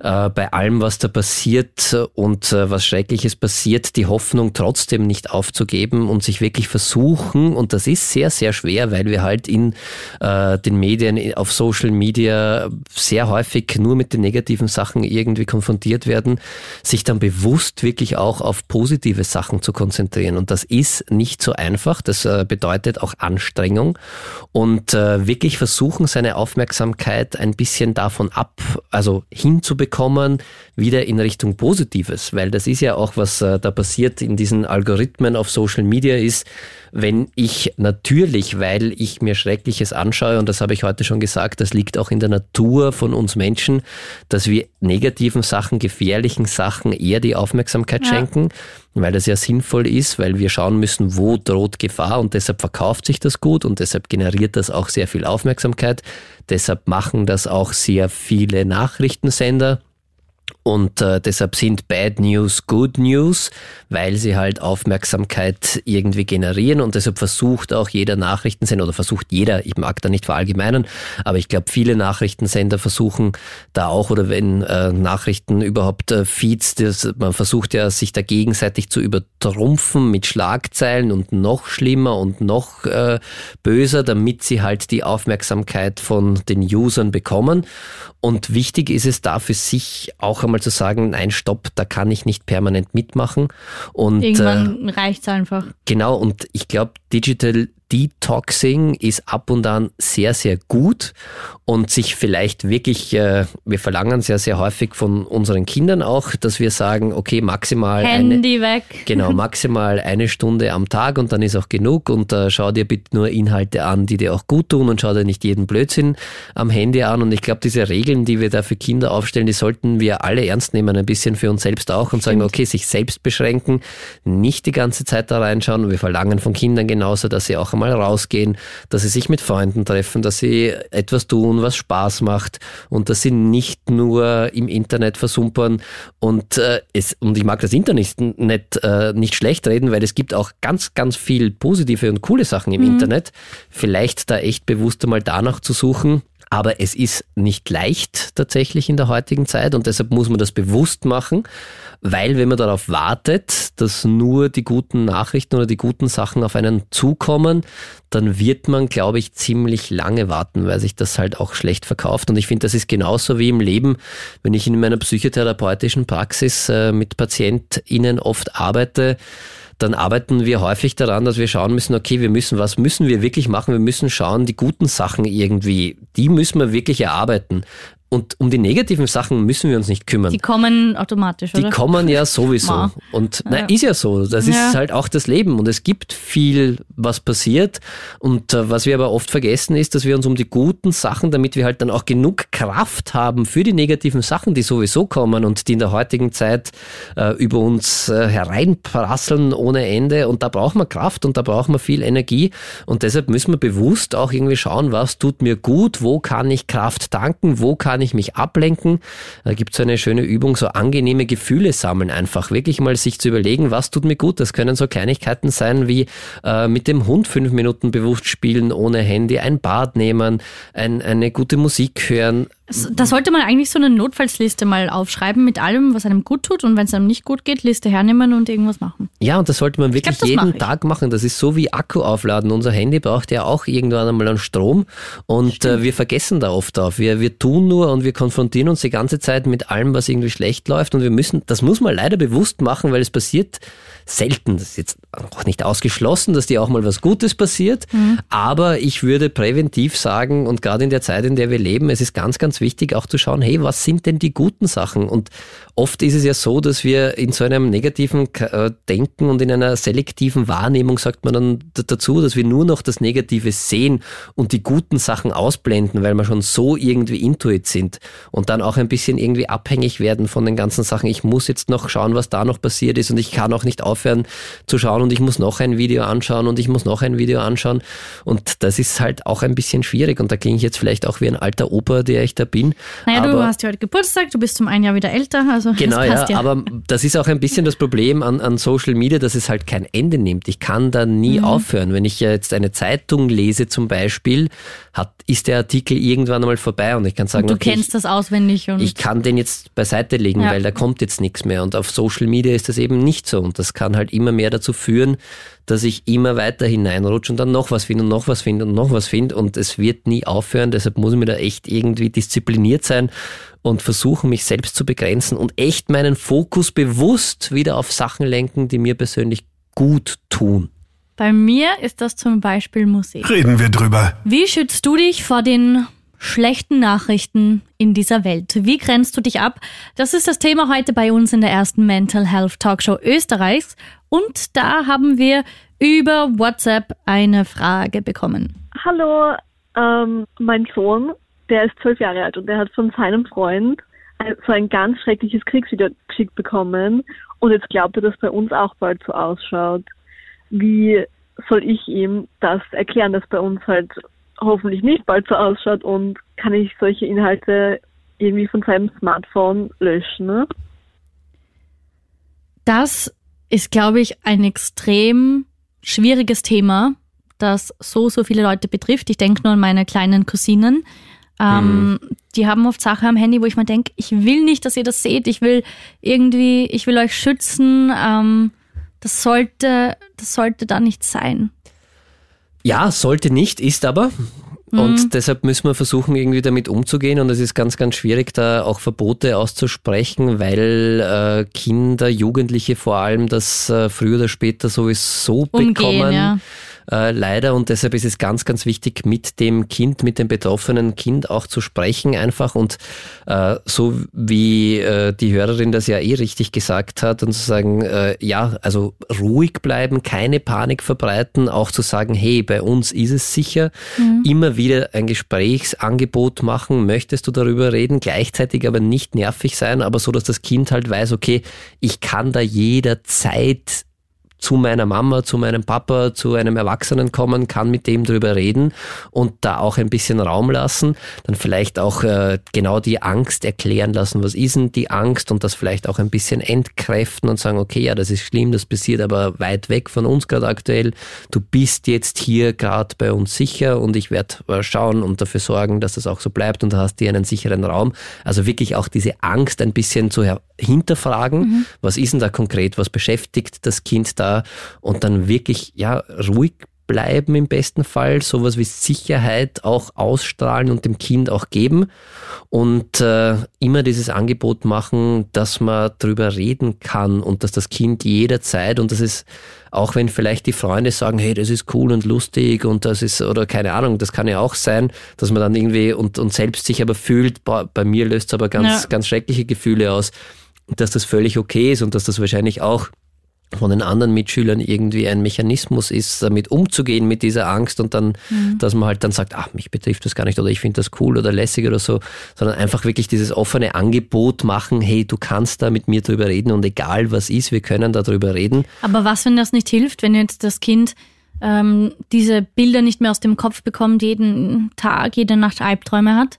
äh, bei allem, was da passiert und äh, was Schreckliches passiert, die Hoffnung trotzdem nicht aufzugeben und sich wirklich versuchen, und das ist sehr, sehr schwer, weil wir halt in äh, den Medien, auf Social Media sehr häufig nur mit den negativen Sachen irgendwie konfrontiert werden, sich dann bewusst wirklich auch auf positive Sachen zu konzentrieren. Und das ist nicht so einfach. Das äh, bedeutet auch Anstrengung und äh, wirklich versuchen, seine Aufmerksamkeit ein bisschen davon ab, also hinzubekommen, wieder in Richtung Positives, weil das ist ja auch, was äh, da passiert in diesen Algorithmen auf Social Media ist, wenn ich natürlich, weil ich mir Schreckliches anschaue, und das habe ich heute schon gesagt, das liegt auch in der Natur von uns Menschen, dass wir negativen Sachen, gefährlichen Sachen eher die Aufmerksamkeit ja. schenken, weil das ja sinnvoll ist, weil wir schauen müssen, wo droht Gefahr und deshalb verkauft sich das gut und deshalb generiert das auch sehr viel Aufmerksamkeit. Deshalb machen das auch sehr viele Nachrichtensender und äh, deshalb sind Bad News Good News, weil sie halt Aufmerksamkeit irgendwie generieren und deshalb versucht auch jeder Nachrichtensender oder versucht jeder, ich mag da nicht verallgemeinern, aber ich glaube viele Nachrichtensender versuchen da auch oder wenn äh, Nachrichten überhaupt äh, Feeds, das, man versucht ja sich da gegenseitig zu übertrumpfen mit Schlagzeilen und noch schlimmer und noch äh, böser, damit sie halt die Aufmerksamkeit von den Usern bekommen. Und wichtig ist es da für sich auch einmal zu sagen, nein, stopp, da kann ich nicht permanent mitmachen. Und, Irgendwann äh, reicht es einfach. Genau, und ich glaube, Digital Detoxing ist ab und an sehr, sehr gut und sich vielleicht wirklich, äh, wir verlangen ja sehr häufig von unseren Kindern auch, dass wir sagen, okay, maximal Handy eine, weg. Genau, maximal eine Stunde am Tag und dann ist auch genug und äh, schau dir bitte nur Inhalte an, die dir auch gut tun und schau dir nicht jeden Blödsinn am Handy an und ich glaube, diese Regeln, die wir da für Kinder aufstellen, die sollten wir alle ernst nehmen, ein bisschen für uns selbst auch und sagen, okay, sich selbst beschränken, nicht die ganze Zeit da reinschauen und wir verlangen von Kindern genauso, dass sie auch einmal rausgehen, dass sie sich mit Freunden treffen, dass sie etwas tun, was Spaß macht und dass sie nicht nur im Internet versumpern und äh, es, und ich mag das Internet nicht, äh, nicht schlecht reden, weil es gibt auch ganz, ganz viel positive und coole Sachen im mhm. Internet. Vielleicht da echt bewusst einmal danach zu suchen, aber es ist nicht leicht tatsächlich in der heutigen Zeit und deshalb muss man das bewusst machen, weil wenn man darauf wartet, dass nur die guten Nachrichten oder die guten Sachen auf einen zukommen, dann wird man, glaube ich, ziemlich lange warten, weil sich das halt auch schlecht verkauft. Und ich finde, das ist genauso wie im Leben, wenn ich in meiner psychotherapeutischen Praxis äh, mit PatientInnen oft arbeite, dann arbeiten wir häufig daran, dass wir schauen müssen, okay, wir müssen, was müssen wir wirklich machen? Wir müssen schauen, die guten Sachen irgendwie, die müssen wir wirklich erarbeiten. Und um die negativen Sachen müssen wir uns nicht kümmern. Die kommen automatisch, oder? Die kommen ja sowieso. Ma. Und na, ja. ist ja so. Das ist halt auch das Leben. Und es gibt viel, was passiert. Und äh, was wir aber oft vergessen ist, dass wir uns um die guten Sachen, damit wir halt dann auch genug Kraft haben für die negativen Sachen, die sowieso kommen und die in der heutigen Zeit äh, über uns äh, hereinprasseln ohne Ende. Und da brauchen wir Kraft und da brauchen wir viel Energie. Und deshalb müssen wir bewusst auch irgendwie schauen, was tut mir gut, wo kann ich Kraft tanken, wo kann kann ich mich ablenken? Da gibt es eine schöne Übung, so angenehme Gefühle sammeln einfach. Wirklich mal sich zu überlegen, was tut mir gut. Das können so Kleinigkeiten sein wie äh, mit dem Hund fünf Minuten bewusst spielen ohne Handy, ein Bad nehmen, ein, eine gute Musik hören, da sollte man eigentlich so eine Notfallsliste mal aufschreiben mit allem, was einem gut tut und wenn es einem nicht gut geht, Liste hernehmen und irgendwas machen. Ja, und das sollte man wirklich glaub, jeden Tag machen. Das ist so wie Akku aufladen. Unser Handy braucht ja auch irgendwann einmal einen Strom und äh, wir vergessen da oft auf. Wir, wir tun nur und wir konfrontieren uns die ganze Zeit mit allem, was irgendwie schlecht läuft und wir müssen, das muss man leider bewusst machen, weil es passiert selten. Das ist jetzt auch nicht ausgeschlossen, dass dir auch mal was Gutes passiert, mhm. aber ich würde präventiv sagen und gerade in der Zeit, in der wir leben, es ist ganz, ganz wichtig auch zu schauen, hey, was sind denn die guten Sachen? Und oft ist es ja so, dass wir in so einem negativen äh, Denken und in einer selektiven Wahrnehmung, sagt man dann dazu, dass wir nur noch das Negative sehen und die guten Sachen ausblenden, weil wir schon so irgendwie intuit sind und dann auch ein bisschen irgendwie abhängig werden von den ganzen Sachen. Ich muss jetzt noch schauen, was da noch passiert ist und ich kann auch nicht aufhören zu schauen und ich muss noch ein Video anschauen und ich muss noch ein Video anschauen und das ist halt auch ein bisschen schwierig und da klinge ich jetzt vielleicht auch wie ein alter Opa, der ich da bin. Naja, aber, du hast ja heute Geburtstag, du bist zum einen Jahr wieder älter, also genau, ja, ja, aber das ist auch ein bisschen das Problem an, an Social Media, dass es halt kein Ende nimmt. Ich kann da nie mhm. aufhören. Wenn ich jetzt eine Zeitung lese zum Beispiel, hat, ist der Artikel irgendwann einmal vorbei und ich kann sagen, und du okay, kennst ich, das auswendig und ich kann den jetzt beiseite legen, ja. weil da kommt jetzt nichts mehr. Und auf Social Media ist das eben nicht so und das kann halt immer mehr dazu führen, dass ich immer weiter hineinrutsche und dann noch was finde und noch was finde und noch was finde und es wird nie aufhören. Deshalb muss ich mir da echt irgendwie diszipliniert sein und versuchen, mich selbst zu begrenzen und echt meinen Fokus bewusst wieder auf Sachen lenken, die mir persönlich gut tun. Bei mir ist das zum Beispiel Musik. Reden wir drüber. Wie schützt du dich vor den schlechten Nachrichten in dieser Welt? Wie grenzt du dich ab? Das ist das Thema heute bei uns in der ersten Mental Health Talkshow Österreichs. Und da haben wir über WhatsApp eine Frage bekommen. Hallo, ähm, mein Sohn, der ist zwölf Jahre alt und der hat von seinem Freund so ein ganz schreckliches Kriegsvideo geschickt bekommen und jetzt glaubt er, dass bei uns auch bald so ausschaut wie soll ich ihm das erklären, dass bei uns halt hoffentlich nicht bald so ausschaut und kann ich solche Inhalte irgendwie von seinem Smartphone löschen? Ne? Das ist, glaube ich, ein extrem schwieriges Thema, das so, so viele Leute betrifft. Ich denke nur an meine kleinen Cousinen. Ähm, mhm. Die haben oft Sachen am Handy, wo ich mir denke, ich will nicht, dass ihr das seht. Ich will irgendwie, ich will euch schützen. Ähm, das sollte, das sollte da nicht sein. Ja, sollte nicht, ist aber. Mhm. Und deshalb müssen wir versuchen, irgendwie damit umzugehen. Und es ist ganz, ganz schwierig, da auch Verbote auszusprechen, weil äh, Kinder, Jugendliche vor allem das äh, früher oder später sowieso Umgehen, bekommen. Ja äh, leider. Und deshalb ist es ganz, ganz wichtig, mit dem Kind, mit dem betroffenen Kind auch zu sprechen einfach. Und äh, so wie äh, die Hörerin das ja eh richtig gesagt hat und zu sagen, äh, ja, also ruhig bleiben, keine Panik verbreiten, auch zu sagen, hey, bei uns ist es sicher, mhm. immer wieder ein Gesprächsangebot machen, möchtest du darüber reden, gleichzeitig aber nicht nervig sein, aber so, dass das Kind halt weiß, okay, ich kann da jederzeit zu meiner Mama, zu meinem Papa, zu einem Erwachsenen kommen, kann mit dem drüber reden und da auch ein bisschen Raum lassen, dann vielleicht auch äh, genau die Angst erklären lassen, was ist denn die Angst und das vielleicht auch ein bisschen entkräften und sagen, okay, ja, das ist schlimm, das passiert aber weit weg von uns gerade aktuell. Du bist jetzt hier gerade bei uns sicher und ich werde äh, schauen und dafür sorgen, dass das auch so bleibt und du hast dir einen sicheren Raum. Also wirklich auch diese Angst ein bisschen zu hinterfragen, mhm. was ist denn da konkret, was beschäftigt das Kind da und dann wirklich ja ruhig bleiben im besten Fall, sowas wie Sicherheit auch ausstrahlen und dem Kind auch geben und äh, immer dieses Angebot machen, dass man drüber reden kann und dass das Kind jederzeit und das ist auch wenn vielleicht die Freunde sagen, hey, das ist cool und lustig und das ist oder keine Ahnung, das kann ja auch sein, dass man dann irgendwie und, und selbst sich aber fühlt, boah, bei mir löst es aber ganz ja. ganz schreckliche Gefühle aus dass das völlig okay ist und dass das wahrscheinlich auch von den anderen Mitschülern irgendwie ein Mechanismus ist, damit umzugehen mit dieser Angst und dann, mhm. dass man halt dann sagt, ach, mich betrifft das gar nicht oder ich finde das cool oder lässig oder so, sondern einfach wirklich dieses offene Angebot machen, hey, du kannst da mit mir drüber reden und egal was ist, wir können da drüber reden. Aber was, wenn das nicht hilft, wenn jetzt das Kind ähm, diese Bilder nicht mehr aus dem Kopf bekommt, jeden Tag, jede Nacht Albträume hat?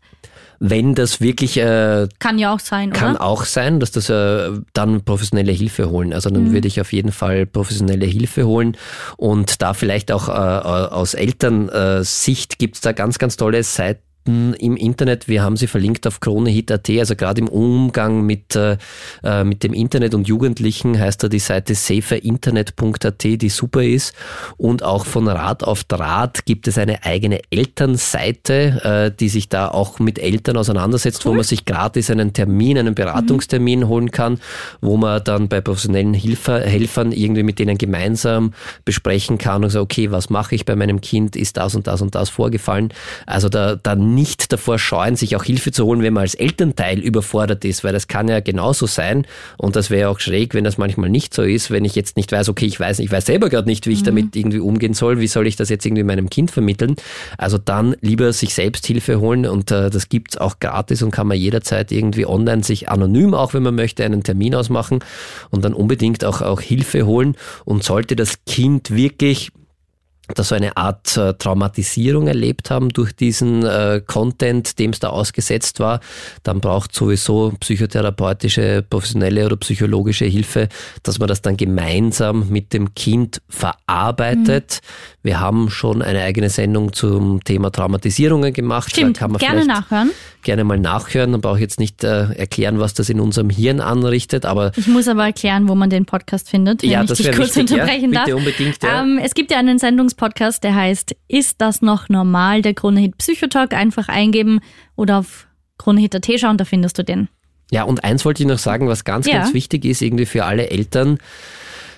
Wenn das wirklich äh, kann ja auch sein, kann oder? auch sein, dass das äh, dann professionelle Hilfe holen. Also dann mhm. würde ich auf jeden Fall professionelle Hilfe holen und da vielleicht auch äh, aus Elternsicht gibt es da ganz, ganz tolle Seiten Seiten im Internet. Wir haben sie verlinkt auf kronehit.at, also gerade im Umgang mit, äh, äh, mit dem Internet und Jugendlichen heißt da die Seite saferinternet.at, die super ist. Und auch von Rat auf Draht gibt es eine eigene Elternseite, äh, die sich da auch mit Eltern auseinandersetzt, cool. wo man sich gratis einen Termin, einen Beratungstermin mhm. holen kann, wo man dann bei professionellen Hilfer, Helfern irgendwie mit denen gemeinsam besprechen kann und sagt, okay, was mache ich bei meinem Kind? Ist das und das und das vorgefallen? Also da, da nicht davor scheuen, sich auch Hilfe zu holen, wenn man als Elternteil überfordert ist, weil das kann ja genauso sein und das wäre auch schräg, wenn das manchmal nicht so ist, wenn ich jetzt nicht weiß, okay, ich weiß, ich weiß selber gerade nicht, wie ich mhm. damit irgendwie umgehen soll, wie soll ich das jetzt irgendwie meinem Kind vermitteln? Also dann lieber sich selbst Hilfe holen und äh, das gibt's auch gratis und kann man jederzeit irgendwie online sich anonym, auch wenn man möchte, einen Termin ausmachen und dann unbedingt auch, auch Hilfe holen und sollte das Kind wirklich dass so eine Art äh, Traumatisierung erlebt haben durch diesen äh, Content, dem es da ausgesetzt war, dann braucht sowieso psychotherapeutische, professionelle oder psychologische Hilfe, dass man das dann gemeinsam mit dem Kind verarbeitet. Mhm. Wir haben schon eine eigene Sendung zum Thema Traumatisierungen gemacht. Stimmt, gerne nachhören. Gerne mal nachhören. Dann brauche ich jetzt nicht äh, erklären, was das in unserem Hirn anrichtet, aber. Ich muss aber erklären, wo man den Podcast findet, wenn ja, ich das dich kurz wichtig, unterbrechen ja, darf. Bitte unbedingt, ja. Ähm, es gibt ja einen Sendungspodcast, der heißt Ist das noch normal? Der Kronehit Psychotalk. Einfach eingeben oder auf Kronehit.at schauen, da findest du den. Ja, und eins wollte ich noch sagen, was ganz, ja. ganz wichtig ist, irgendwie für alle Eltern.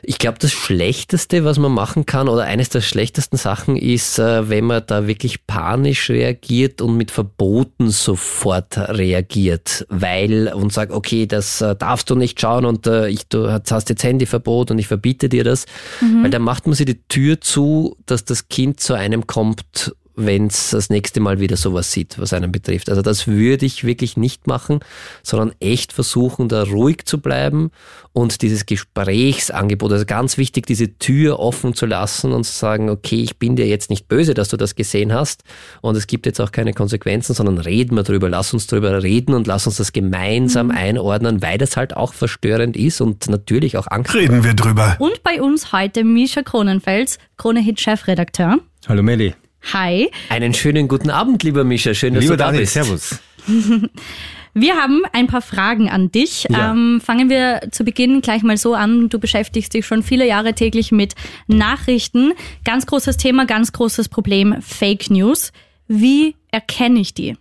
Ich glaube, das Schlechteste, was man machen kann, oder eines der schlechtesten Sachen ist, äh, wenn man da wirklich panisch reagiert und mit Verboten sofort reagiert, weil und sagt, okay, das äh, darfst du nicht schauen und äh, ich, du hast jetzt Handyverbot und ich verbiete dir das, mhm. weil dann macht man sich die Tür zu, dass das Kind zu einem kommt wenn es das nächste Mal wieder sowas sieht, was einen betrifft. Also das würde ich wirklich nicht machen, sondern echt versuchen, da ruhig zu bleiben und dieses Gesprächsangebot, also ganz wichtig, diese Tür offen zu lassen und zu sagen, okay, ich bin dir jetzt nicht böse, dass du das gesehen hast und es gibt jetzt auch keine Konsequenzen, sondern reden wir drüber, lass uns drüber reden und lass uns das gemeinsam mhm. einordnen, weil das halt auch verstörend ist und natürlich auch Angst. Reden wir drüber. Und bei uns heute Misha Kronenfels, Krone-Hit-Chefredakteur. Hallo Melli. Hi. Einen schönen guten Abend, lieber Mischa. Schön, dass lieber du da Daniel, bist. Servus. Wir haben ein paar Fragen an dich. Ja. Ähm, fangen wir zu Beginn gleich mal so an. Du beschäftigst dich schon viele Jahre täglich mit Nachrichten. Ganz großes Thema, ganz großes Problem, Fake News. Wie erkenne ich die?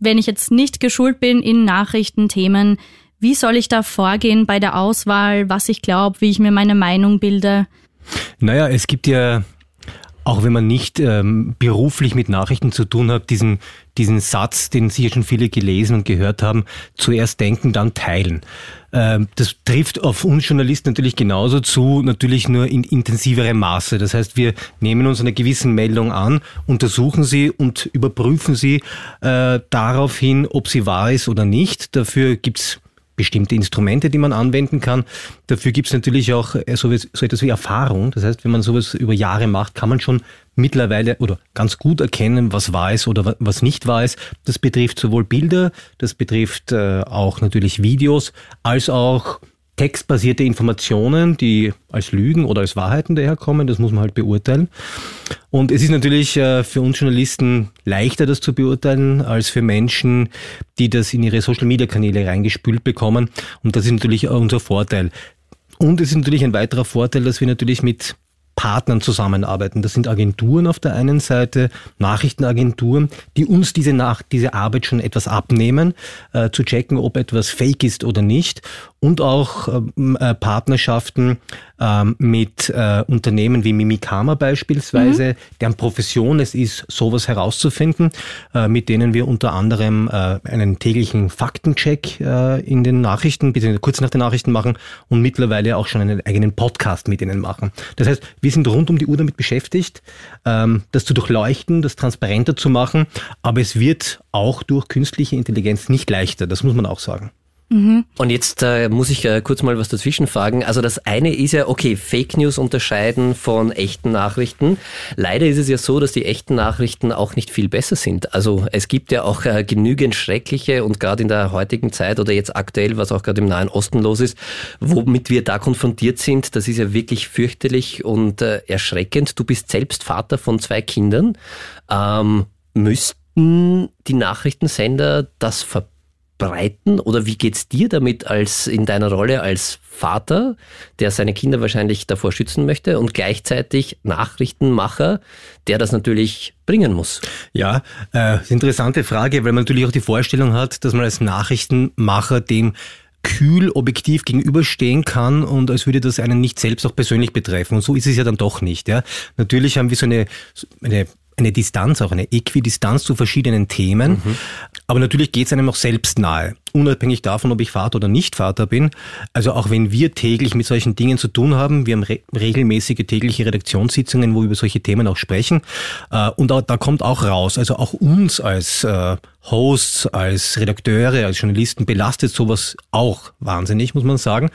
Wenn ich jetzt nicht geschult bin in Nachrichtenthemen, wie soll ich da vorgehen bei der Auswahl, was ich glaube, wie ich mir meine Meinung bilde? Naja, es gibt ja auch wenn man nicht ähm, beruflich mit Nachrichten zu tun hat, diesen, diesen Satz, den sicher schon viele gelesen und gehört haben, zuerst denken, dann teilen. Ähm, das trifft auf uns Journalisten natürlich genauso zu, natürlich nur in intensiverem Maße. Das heißt, wir nehmen uns eine gewisse Meldung an, untersuchen sie und überprüfen sie äh, darauf hin, ob sie wahr ist oder nicht. Dafür gibt's bestimmte Instrumente, die man anwenden kann. Dafür gibt es natürlich auch äh, so, so etwas wie Erfahrung. Das heißt, wenn man sowas über Jahre macht, kann man schon mittlerweile oder ganz gut erkennen, was wahr ist oder was nicht wahr ist. Das betrifft sowohl Bilder, das betrifft äh, auch natürlich Videos, als auch textbasierte Informationen, die als Lügen oder als Wahrheiten daherkommen, das muss man halt beurteilen. Und es ist natürlich äh, für uns Journalisten leichter, das zu beurteilen, als für Menschen, die das in ihre Social-Media-Kanäle reingespült bekommen. Und das ist natürlich unser Vorteil. Und es ist natürlich ein weiterer Vorteil, dass wir natürlich mit Partnern zusammenarbeiten. Das sind Agenturen auf der einen Seite, Nachrichtenagenturen, die uns diese, Nach diese Arbeit schon etwas abnehmen, äh, zu checken, ob etwas fake ist oder nicht. Und auch ähm, äh, Partnerschaften äh, mit äh, Unternehmen wie Mimikama beispielsweise, mhm. deren Profession es ist, sowas herauszufinden, äh, mit denen wir unter anderem äh, einen täglichen Faktencheck äh, in den Nachrichten, beziehungsweise kurz nach den Nachrichten machen und mittlerweile auch schon einen eigenen Podcast mit ihnen machen. Das heißt, wir sind rund um die Uhr damit beschäftigt, ähm, das zu durchleuchten, das transparenter zu machen, aber es wird auch durch künstliche Intelligenz nicht leichter, das muss man auch sagen. Mhm. Und jetzt äh, muss ich äh, kurz mal was dazwischen fragen. Also das eine ist ja, okay, Fake News unterscheiden von echten Nachrichten. Leider ist es ja so, dass die echten Nachrichten auch nicht viel besser sind. Also es gibt ja auch äh, genügend schreckliche und gerade in der heutigen Zeit oder jetzt aktuell, was auch gerade im Nahen Osten los ist, womit wir da konfrontiert sind, das ist ja wirklich fürchterlich und äh, erschreckend. Du bist selbst Vater von zwei Kindern. Ähm, müssten die Nachrichtensender das verbieten? Breiten oder wie geht's dir damit als in deiner Rolle als Vater, der seine Kinder wahrscheinlich davor schützen möchte und gleichzeitig Nachrichtenmacher, der das natürlich bringen muss? Ja, äh, interessante Frage, weil man natürlich auch die Vorstellung hat, dass man als Nachrichtenmacher dem kühl objektiv gegenüberstehen kann und als würde das einen nicht selbst auch persönlich betreffen. Und so ist es ja dann doch nicht. Ja. Natürlich haben wir so eine, eine eine Distanz, auch eine Äquidistanz zu verschiedenen Themen. Mhm. Aber natürlich geht es einem auch selbst nahe, unabhängig davon, ob ich Vater oder nicht Vater bin. Also auch wenn wir täglich mit solchen Dingen zu tun haben, wir haben re regelmäßige tägliche Redaktionssitzungen, wo wir über solche Themen auch sprechen. Äh, und da, da, kommt auch raus, also auch uns als äh, Hosts, als Redakteure, als Journalisten belastet sowas auch wahnsinnig, muss man sagen.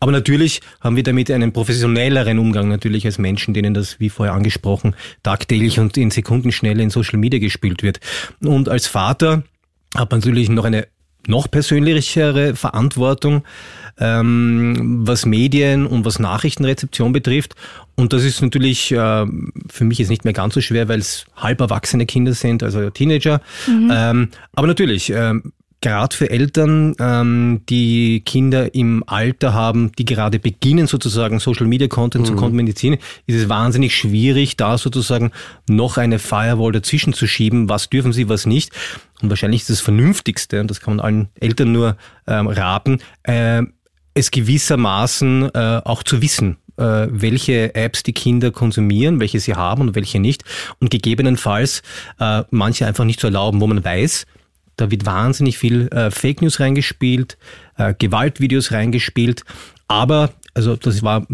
Aber natürlich haben wir damit einen professionelleren Umgang natürlich als Menschen, denen das, wie vorher angesprochen, tagtäglich und in Sekundenschnelle in Social Media gespielt wird. Und als Vater hat man natürlich noch eine noch persönlichere Verantwortung, ähm, was Medien und was Nachrichtenrezeption betrifft. Und das ist natürlich äh, für mich jetzt nicht mehr ganz so schwer, weil es halb erwachsene Kinder sind, also Teenager. Mhm. Ähm, aber natürlich, ähm, gerade für Eltern, ähm, die Kinder im Alter haben, die gerade beginnen, sozusagen Social Media Content mhm. zu kommunizieren, ist es wahnsinnig schwierig, da sozusagen noch eine Firewall dazwischen zu schieben. Was dürfen sie, was nicht? Und wahrscheinlich ist das Vernünftigste, und das kann man allen Eltern nur ähm, raten, äh, es gewissermaßen äh, auch zu wissen, äh, welche Apps die Kinder konsumieren, welche sie haben und welche nicht. Und gegebenenfalls äh, manche einfach nicht zu erlauben, wo man weiß, da wird wahnsinnig viel äh, Fake News reingespielt, äh, Gewaltvideos reingespielt. Aber, also das war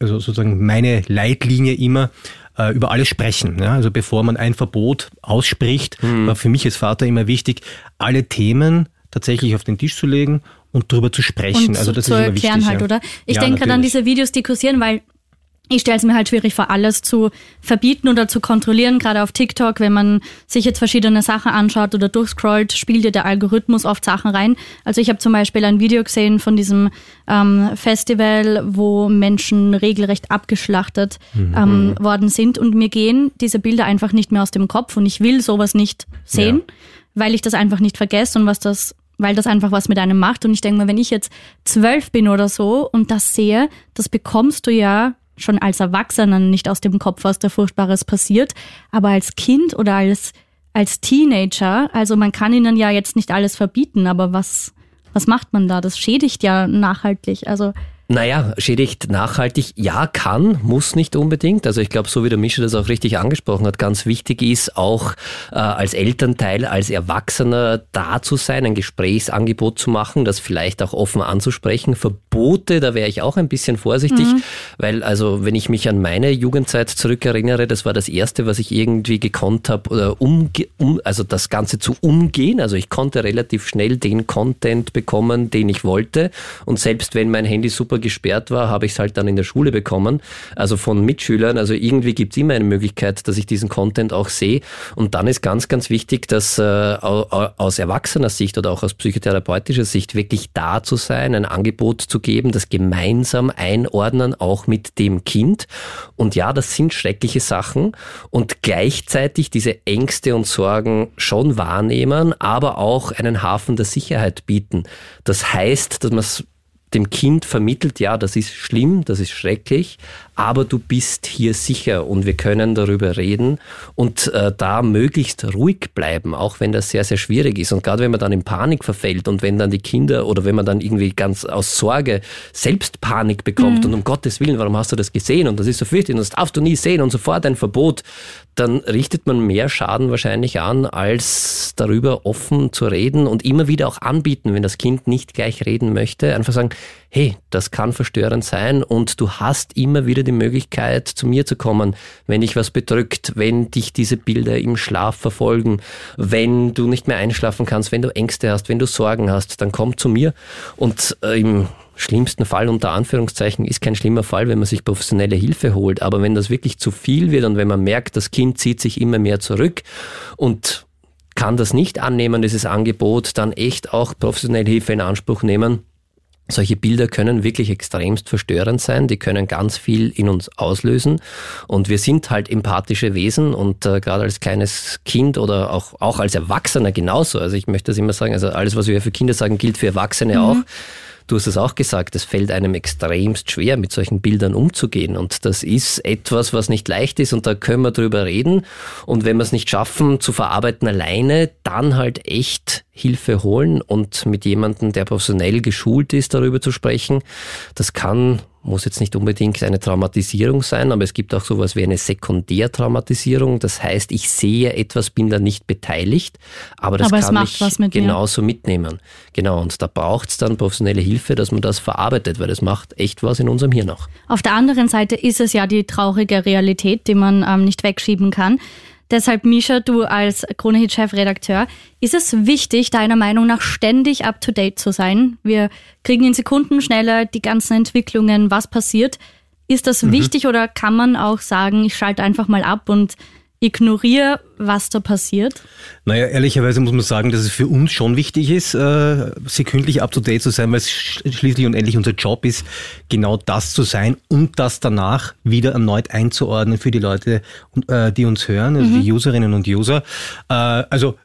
also sozusagen meine Leitlinie immer, äh, über alles sprechen. Ja? Also bevor man ein Verbot ausspricht, mhm. war für mich als Vater immer wichtig, alle Themen tatsächlich auf den Tisch zu legen und darüber zu sprechen. Und also das zu ist immer erklären wichtig, halt, ja. oder? Ich ja, denke dann diese Videos, die kursieren, weil ich stelle es mir halt schwierig vor, alles zu verbieten oder zu kontrollieren. Gerade auf TikTok, wenn man sich jetzt verschiedene Sachen anschaut oder durchscrollt, spielt dir der Algorithmus oft Sachen rein. Also ich habe zum Beispiel ein Video gesehen von diesem ähm, Festival, wo Menschen regelrecht abgeschlachtet mhm. ähm, worden sind und mir gehen diese Bilder einfach nicht mehr aus dem Kopf und ich will sowas nicht sehen, ja. weil ich das einfach nicht vergesse und was das weil das einfach was mit einem macht. Und ich denke mal, wenn ich jetzt zwölf bin oder so und das sehe, das bekommst du ja schon als Erwachsener nicht aus dem Kopf, was da Furchtbares passiert, aber als Kind oder als, als Teenager, also man kann ihnen ja jetzt nicht alles verbieten, aber was, was macht man da? Das schädigt ja nachhaltig. Also naja, schädigt nachhaltig, ja, kann, muss nicht unbedingt. Also ich glaube, so wie der Mischa das auch richtig angesprochen hat, ganz wichtig ist auch äh, als Elternteil, als Erwachsener da zu sein, ein Gesprächsangebot zu machen, das vielleicht auch offen anzusprechen. Verbote, da wäre ich auch ein bisschen vorsichtig, mhm. weil also wenn ich mich an meine Jugendzeit zurückerinnere, das war das Erste, was ich irgendwie gekonnt habe, um, um, also das Ganze zu umgehen. Also ich konnte relativ schnell den Content bekommen, den ich wollte. Und selbst wenn mein Handy super gesperrt war, habe ich es halt dann in der Schule bekommen, also von Mitschülern. Also irgendwie gibt es immer eine Möglichkeit, dass ich diesen Content auch sehe. Und dann ist ganz, ganz wichtig, dass äh, aus erwachsener Sicht oder auch aus psychotherapeutischer Sicht wirklich da zu sein, ein Angebot zu geben, das gemeinsam einordnen, auch mit dem Kind. Und ja, das sind schreckliche Sachen und gleichzeitig diese Ängste und Sorgen schon wahrnehmen, aber auch einen Hafen der Sicherheit bieten. Das heißt, dass man es dem Kind vermittelt, ja, das ist schlimm, das ist schrecklich, aber du bist hier sicher und wir können darüber reden und äh, da möglichst ruhig bleiben, auch wenn das sehr, sehr schwierig ist. Und gerade wenn man dann in Panik verfällt und wenn dann die Kinder oder wenn man dann irgendwie ganz aus Sorge selbst Panik bekommt mhm. und um Gottes Willen, warum hast du das gesehen und das ist so fürchterlich und das darfst du nie sehen und sofort ein Verbot, dann richtet man mehr Schaden wahrscheinlich an, als darüber offen zu reden und immer wieder auch anbieten, wenn das Kind nicht gleich reden möchte, einfach sagen, hey, das kann verstörend sein und du hast immer wieder die Möglichkeit, zu mir zu kommen, wenn dich was bedrückt, wenn dich diese Bilder im Schlaf verfolgen, wenn du nicht mehr einschlafen kannst, wenn du Ängste hast, wenn du Sorgen hast, dann komm zu mir und äh, im schlimmsten Fall unter Anführungszeichen ist kein schlimmer Fall, wenn man sich professionelle Hilfe holt. Aber wenn das wirklich zu viel wird und wenn man merkt, das Kind zieht sich immer mehr zurück und kann das nicht annehmen, dieses Angebot, dann echt auch professionelle Hilfe in Anspruch nehmen solche Bilder können wirklich extremst verstörend sein, die können ganz viel in uns auslösen und wir sind halt empathische Wesen und äh, gerade als kleines Kind oder auch, auch als Erwachsener genauso, also ich möchte das immer sagen, also alles, was wir für Kinder sagen, gilt für Erwachsene mhm. auch. Du hast es auch gesagt, es fällt einem extremst schwer, mit solchen Bildern umzugehen. Und das ist etwas, was nicht leicht ist und da können wir drüber reden. Und wenn wir es nicht schaffen zu verarbeiten alleine, dann halt echt Hilfe holen und mit jemandem, der professionell geschult ist, darüber zu sprechen. Das kann muss jetzt nicht unbedingt eine Traumatisierung sein, aber es gibt auch sowas wie eine Sekundärtraumatisierung. Das heißt, ich sehe etwas, bin da nicht beteiligt, aber das aber kann ich mit genauso mir. mitnehmen. Genau, und da braucht es dann professionelle Hilfe, dass man das verarbeitet, weil das macht echt was in unserem Hirn auch. Auf der anderen Seite ist es ja die traurige Realität, die man ähm, nicht wegschieben kann. Deshalb, Misha, du als Kronehit-Chefredakteur, ist es wichtig, deiner Meinung nach ständig up-to-date zu sein? Wir kriegen in Sekunden schneller die ganzen Entwicklungen, was passiert. Ist das mhm. wichtig oder kann man auch sagen, ich schalte einfach mal ab und ignoriere, was da passiert? Naja, ehrlicherweise muss man sagen, dass es für uns schon wichtig ist, äh, sekündlich up-to-date zu sein, weil es schließlich und endlich unser Job ist, genau das zu sein und das danach wieder erneut einzuordnen für die Leute, äh, die uns hören, also mhm. die Userinnen und User. Äh, also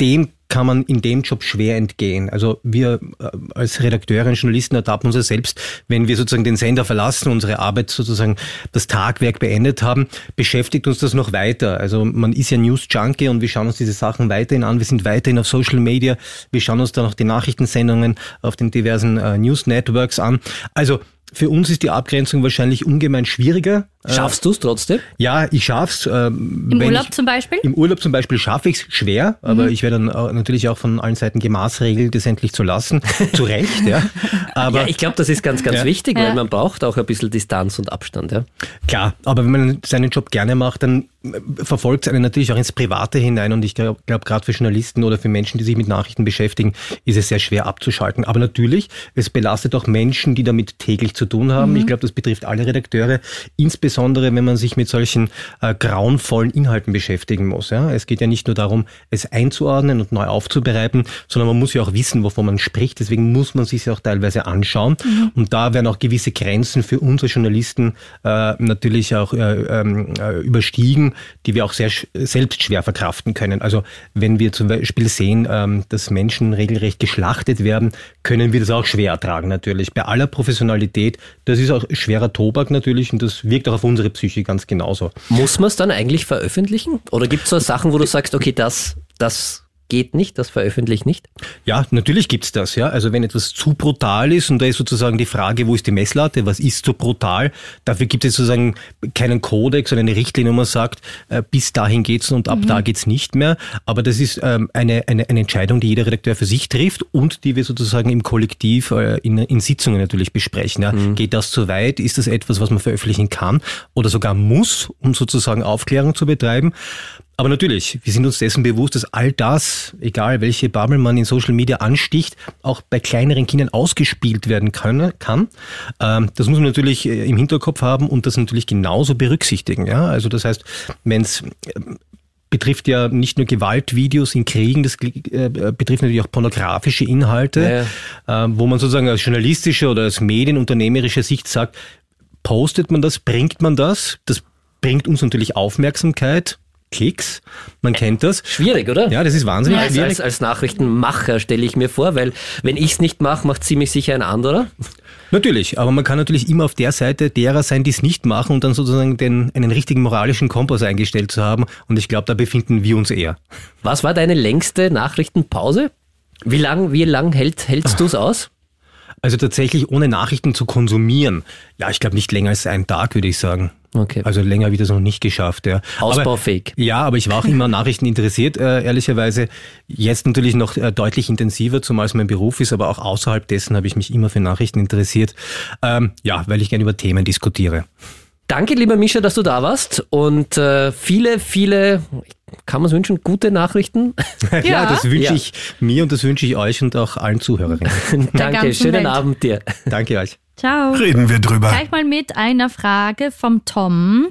dem kann man in dem Job schwer entgehen. Also wir äh, als Redakteure und Journalisten ertappen uns ja selbst, wenn wir sozusagen den Sender verlassen, unsere Arbeit sozusagen das Tagwerk beendet haben, beschäftigt uns das noch weiter. Also man ist ja News-Junkie und wir schauen uns diese Sachen weiterhin an. Wir sind weiterhin auf Social Media. Wir schauen uns dann auch die Nachrichtensendungen auf den diversen äh, News-Networks an. Also für uns ist die Abgrenzung wahrscheinlich ungemein schwieriger. Schaffst du es trotzdem? Ja, ich schaff's. Ähm, Im Urlaub ich, zum Beispiel? Im Urlaub zum Beispiel schaffe ich es schwer, aber mhm. ich werde dann natürlich auch von allen Seiten gemaßregelt, das endlich zu lassen. zu Recht, ja. Aber, ja, ich glaube, das ist ganz, ganz ja. wichtig, weil ja. man braucht auch ein bisschen Distanz und Abstand. Ja. Klar, aber wenn man seinen Job gerne macht, dann verfolgt es einen natürlich auch ins Private hinein und ich glaube, glaub, gerade für Journalisten oder für Menschen, die sich mit Nachrichten beschäftigen, ist es sehr schwer abzuschalten. Aber natürlich, es belastet auch Menschen, die damit täglich zu tun haben. Mhm. Ich glaube, das betrifft alle Redakteure, insbesondere wenn man sich mit solchen äh, grauenvollen Inhalten beschäftigen muss. Ja? Es geht ja nicht nur darum, es einzuordnen und neu aufzubereiten, sondern man muss ja auch wissen, wovon man spricht. Deswegen muss man sich auch teilweise anschauen. Mhm. Und da werden auch gewisse Grenzen für unsere Journalisten äh, natürlich auch äh, ähm, äh, überstiegen die wir auch sehr selbst schwer verkraften können. Also wenn wir zum Beispiel sehen, ähm, dass Menschen regelrecht geschlachtet werden, können wir das auch schwer ertragen natürlich. Bei aller Professionalität, das ist auch schwerer Tobak natürlich und das wirkt auch auf unsere Psyche ganz genauso. Muss man es dann eigentlich veröffentlichen? Oder gibt es so Sachen, wo du sagst, okay, das, das geht nicht, das veröffentlicht nicht? Ja, natürlich gibt's das. Ja, Also wenn etwas zu brutal ist und da ist sozusagen die Frage, wo ist die Messlatte, was ist zu brutal, dafür gibt es sozusagen keinen Kodex oder eine Richtlinie, wo man sagt, äh, bis dahin geht's und ab mhm. da geht's nicht mehr. Aber das ist ähm, eine, eine, eine Entscheidung, die jeder Redakteur für sich trifft und die wir sozusagen im Kollektiv äh, in, in Sitzungen natürlich besprechen. Ja. Mhm. Geht das zu weit? Ist das etwas, was man veröffentlichen kann oder sogar muss, um sozusagen Aufklärung zu betreiben? Aber natürlich, wir sind uns dessen bewusst, dass all das, egal welche Bubble man in Social Media ansticht, auch bei kleineren Kindern ausgespielt werden kann. kann. Ähm, das muss man natürlich äh, im Hinterkopf haben und das natürlich genauso berücksichtigen. Ja? Also das heißt, wenn es ähm, betrifft ja nicht nur Gewaltvideos in Kriegen, das äh, betrifft natürlich auch pornografische Inhalte, ja. äh, wo man sozusagen aus journalistischer oder aus medienunternehmerischer Sicht sagt, postet man das, bringt man das, das bringt uns natürlich Aufmerksamkeit, Klicks. Man kennt das. Schwierig, oder? Ja, das ist wahnsinnig als, schwierig. Als, als Nachrichtenmacher stelle ich mir vor, weil wenn ich es nicht mache, macht ziemlich sicher ein anderer. Natürlich, aber man kann natürlich immer auf der Seite derer sein, die es nicht machen und dann sozusagen den, einen richtigen moralischen Kompass eingestellt zu haben. Und ich glaube, da befinden wir uns eher. Was war deine längste Nachrichtenpause? Wie lang, wie lang hält, hältst du es aus? Also tatsächlich ohne Nachrichten zu konsumieren. Ja, ich glaube nicht länger als einen Tag, würde ich sagen. Okay. Also länger ich das noch nicht geschafft. Ja. Ausbaufähig. Aber, ja, aber ich war auch immer Nachrichten interessiert, äh, ehrlicherweise. Jetzt natürlich noch äh, deutlich intensiver, zumal es mein Beruf ist, aber auch außerhalb dessen habe ich mich immer für Nachrichten interessiert. Ähm, ja, weil ich gerne über Themen diskutiere. Danke, lieber Mischa, dass du da warst und äh, viele, viele, kann man es wünschen, gute Nachrichten. ja, ja das wünsche ja. ich mir und das wünsche ich euch und auch allen Zuhörerinnen. Danke, schönen Welt. Abend dir. Danke euch. Ciao. Reden wir drüber. Gleich mal mit einer Frage vom Tom.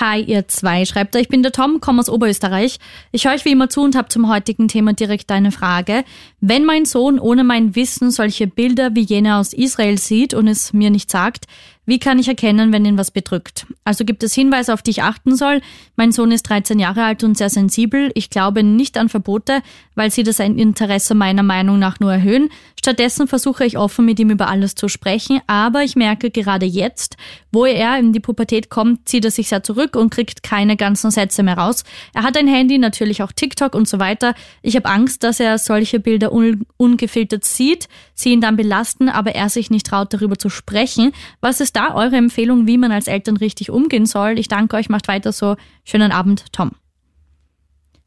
Hi, ihr zwei, schreibt er. Ich bin der Tom, komme aus Oberösterreich. Ich höre euch wie immer zu und habe zum heutigen Thema direkt eine Frage. Wenn mein Sohn ohne mein Wissen solche Bilder wie jene aus Israel sieht und es mir nicht sagt, Wie kann ich erkennen, wenn ihn was bedrückt? Also gibt es Hinweise, auf die ich achten soll? Mein Sohn ist 13 Jahre alt und sehr sensibel. Ich glaube nicht an Verbote, weil sie das Interesse meiner Meinung nach nur erhöhen. Stattdessen versuche ich offen mit ihm über alles zu sprechen, aber ich merke gerade jetzt, wo er in die Pubertät kommt, zieht er sich sehr zurück und kriegt keine ganzen Sätze mehr raus. Er hat ein Handy, natürlich auch TikTok und so weiter. Ich habe Angst, dass er solche Bilder un ungefiltert sieht, sie ihn dann belasten, aber er sich nicht traut, darüber zu sprechen. Was ist da eure Empfehlung, wie man als Eltern richtig umgehen soll? Ich danke euch, macht weiter so. Schönen Abend, Tom.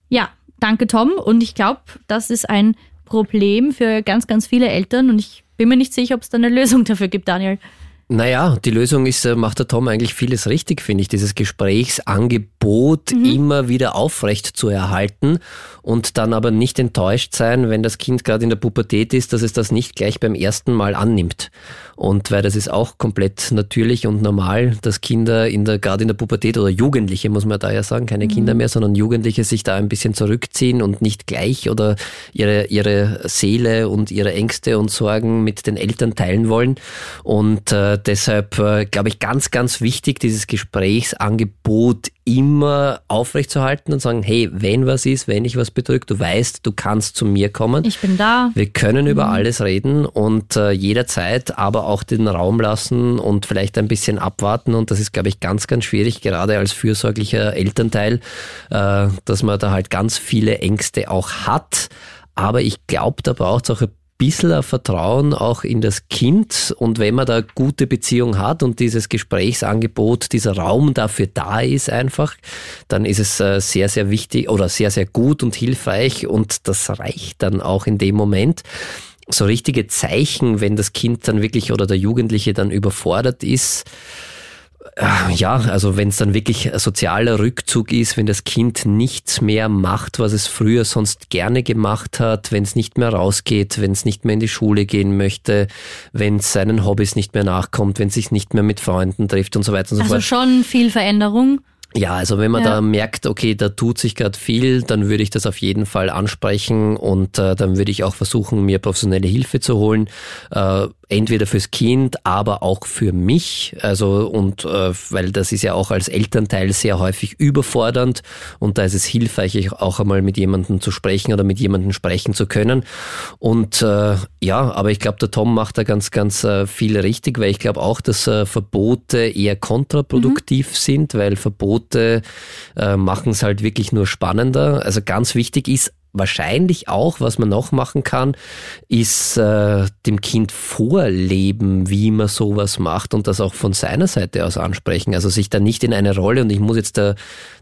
Ja, danke, Tom. Und ich glaube, das ist ein Problem für ganz, ganz viele Eltern. Und ich bin mir nicht sicher, ob es da eine Lösung dafür gibt, Daniel. Naja, die Lösung ist, äh, macht der Tom eigentlich vieles richtig, finde ich. Dieses Gesprächsangebot mhm. immer wieder aufrecht zu erhalten und dann aber nicht enttäuscht sein, wenn das Kind gerade in der Pubertät ist, dass es das nicht gleich beim ersten Mal annimmt. Und weil das ist auch komplett natürlich und normal, dass Kinder in der, gerade in der Pubertät oder Jugendliche, muss man da ja sagen, keine mhm. Kinder mehr, sondern Jugendliche sich da ein bisschen zurückziehen und nicht gleich oder ihre, ihre Seele und ihre Ängste und Sorgen mit den Eltern teilen wollen. Und äh, deshalb äh, glaube ich ganz, ganz wichtig, dieses Gesprächsangebot immer aufrechtzuerhalten und sagen, hey, wenn was ist, wenn ich was bedrückt, du weißt, du kannst zu mir kommen. Ich bin da. Wir können mhm. über alles reden und äh, jederzeit aber auch den Raum lassen und vielleicht ein bisschen abwarten. Und das ist, glaube ich, ganz, ganz schwierig, gerade als fürsorglicher Elternteil, äh, dass man da halt ganz viele Ängste auch hat. Aber ich glaube, da braucht es auch ein bisschen Vertrauen auch in das Kind. Und wenn man da gute Beziehung hat und dieses Gesprächsangebot, dieser Raum dafür da ist einfach, dann ist es äh, sehr, sehr wichtig oder sehr, sehr gut und hilfreich. Und das reicht dann auch in dem Moment. So richtige Zeichen, wenn das Kind dann wirklich oder der Jugendliche dann überfordert ist, ja, also wenn es dann wirklich ein sozialer Rückzug ist, wenn das Kind nichts mehr macht, was es früher sonst gerne gemacht hat, wenn es nicht mehr rausgeht, wenn es nicht mehr in die Schule gehen möchte, wenn es seinen Hobbys nicht mehr nachkommt, wenn es sich nicht mehr mit Freunden trifft und so weiter und so also fort. Also schon viel Veränderung. Ja, also wenn man ja. da merkt, okay, da tut sich gerade viel, dann würde ich das auf jeden Fall ansprechen und äh, dann würde ich auch versuchen, mir professionelle Hilfe zu holen. Äh, entweder fürs Kind, aber auch für mich. Also und äh, weil das ist ja auch als Elternteil sehr häufig überfordernd und da ist es hilfreich, auch einmal mit jemandem zu sprechen oder mit jemandem sprechen zu können. Und äh, ja, aber ich glaube, der Tom macht da ganz, ganz äh, viel richtig, weil ich glaube auch, dass äh, Verbote eher kontraproduktiv mhm. sind, weil Verbote äh, machen es halt wirklich nur spannender. Also ganz wichtig ist wahrscheinlich auch, was man noch machen kann, ist äh, dem Kind vorleben, wie man sowas macht und das auch von seiner Seite aus ansprechen. Also sich da nicht in eine Rolle und ich muss jetzt der,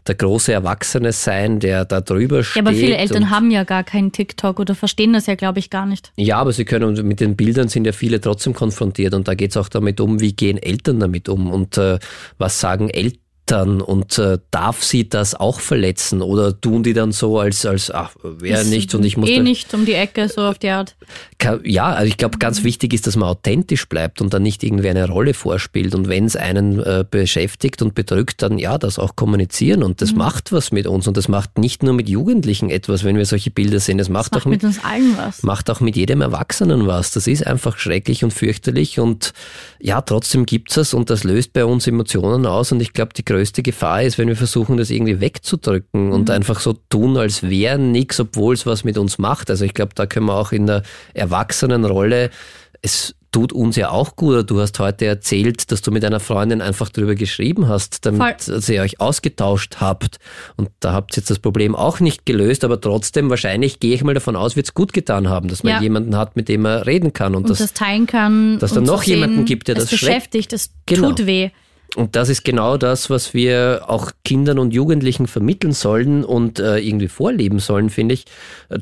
der große Erwachsene sein, der da drüber steht. Ja, aber viele Eltern haben ja gar keinen TikTok oder verstehen das ja, glaube ich, gar nicht. Ja, aber sie können, mit den Bildern sind ja viele trotzdem konfrontiert und da geht es auch damit um, wie gehen Eltern damit um und äh, was sagen Eltern Eltern und äh, darf sie das auch verletzen oder tun die dann so als als ach wer nicht und ich muss eh nicht um die Ecke so auf die Art. Ja, also ich glaube ganz wichtig ist, dass man authentisch bleibt und dann nicht irgendwie eine Rolle vorspielt und wenn es einen äh, beschäftigt und bedrückt, dann ja, das auch kommunizieren und das mhm. macht was mit uns und das macht nicht nur mit Jugendlichen etwas, wenn wir solche Bilder sehen, das macht, das macht auch mit, mit uns allen was. Macht auch mit jedem Erwachsenen was. Das ist einfach schrecklich und fürchterlich und ja, trotzdem gibt's es und das löst bei uns Emotionen aus und ich glaube die größte Gefahr ist, wenn wir versuchen, das irgendwie wegzudrücken mhm. und einfach so tun, als wäre nichts, obwohl es was mit uns macht. Also ich glaube, da können wir auch in der Erwachsenenrolle es tut uns ja auch gut. Du hast heute erzählt, dass du mit einer Freundin einfach darüber geschrieben hast, damit Voll. ihr euch ausgetauscht habt. Und da habt ihr jetzt das Problem auch nicht gelöst, aber trotzdem wahrscheinlich gehe ich mal davon aus, wird es gut getan haben, dass man ja. jemanden hat, mit dem man reden kann und, und das, das, teilen kann. Dass dann noch jemanden gibt, der das beschäftigt. Das genau. tut weh. Und das ist genau das, was wir auch Kindern und Jugendlichen vermitteln sollen und äh, irgendwie vorleben sollen, finde ich,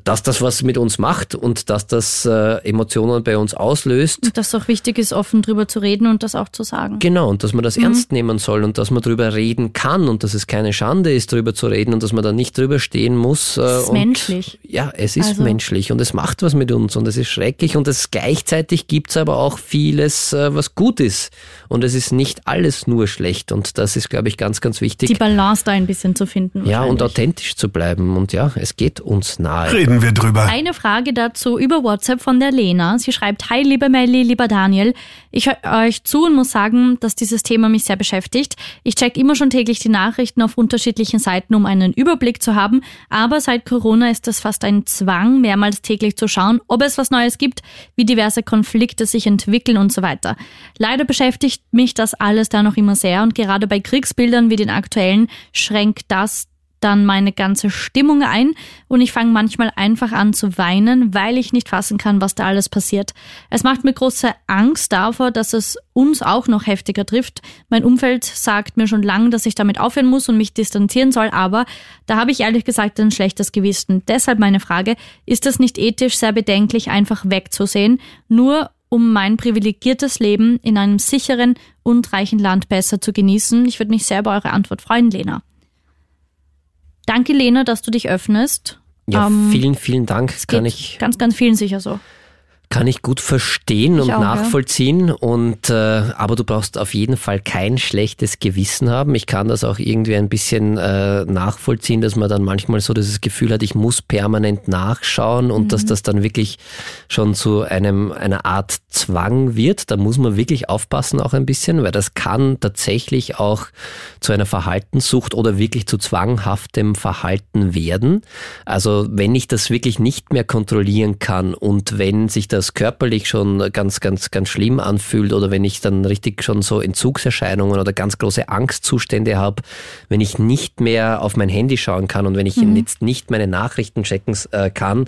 dass das was mit uns macht und dass das äh, Emotionen bei uns auslöst. Und dass es auch wichtig ist, offen drüber zu reden und das auch zu sagen. Genau, und dass man das mhm. ernst nehmen soll und dass man drüber reden kann und dass es keine Schande ist, drüber zu reden und dass man da nicht drüber stehen muss. Äh, es ist und, menschlich. Ja, es ist also. menschlich und es macht was mit uns und es ist schrecklich und es gleichzeitig gibt es aber auch vieles, äh, was gut ist. Und es ist nicht alles nur nur schlecht. Und das ist, glaube ich, ganz, ganz wichtig. Die Balance da ein bisschen zu finden. Ja, und authentisch zu bleiben. Und ja, es geht uns nahe. Reden wir drüber. Eine Frage dazu über WhatsApp von der Lena. Sie schreibt, Hi, liebe Melli, lieber Daniel. Ich höre euch zu und muss sagen, dass dieses Thema mich sehr beschäftigt. Ich check immer schon täglich die Nachrichten auf unterschiedlichen Seiten, um einen Überblick zu haben. Aber seit Corona ist es fast ein Zwang, mehrmals täglich zu schauen, ob es was Neues gibt, wie diverse Konflikte sich entwickeln und so weiter. Leider beschäftigt mich das alles da noch immer sehr und gerade bei Kriegsbildern wie den aktuellen schränkt das dann meine ganze Stimmung ein und ich fange manchmal einfach an zu weinen, weil ich nicht fassen kann, was da alles passiert. Es macht mir große Angst davor, dass es uns auch noch heftiger trifft. Mein Umfeld sagt mir schon lange, dass ich damit aufhören muss und mich distanzieren soll, aber da habe ich ehrlich gesagt ein schlechtes Gewissen. Deshalb meine Frage, ist es nicht ethisch sehr bedenklich, einfach wegzusehen, nur um mein privilegiertes Leben in einem sicheren und reichen Land besser zu genießen? Ich würde mich sehr über eure Antwort freuen, Lena. Danke, Lena, dass du dich öffnest. Ja, Ähm, vielen, vielen Dank. Es Kann ich, ganz, ganz vielen sicher so. Kann ich gut verstehen und auch, ja. nachvollziehen. Und äh, aber du brauchst auf jeden Fall kein schlechtes Gewissen haben. Ich kann das auch irgendwie ein bisschen äh, nachvollziehen, dass man dann manchmal so dieses Gefühl hat, ich muss permanent nachschauen und Mhm. dass das dann wirklich schon zu einem einer Art Zwang wird. Da muss man wirklich aufpassen auch ein bisschen, weil das kann tatsächlich auch zu einer Verhaltenssucht oder wirklich zu zwanghaftem Verhalten werden. Also wenn ich das wirklich nicht mehr kontrollieren kann und wenn sich das körperlich schon ganz, ganz, ganz schlimm anfühlt oder wenn ich dann richtig schon so Entzugserscheinungen oder ganz große Angstzustände habe, wenn ich nicht mehr auf mein Handy schauen kann und wenn ich jetzt nicht meine Nachrichten checken äh, kann,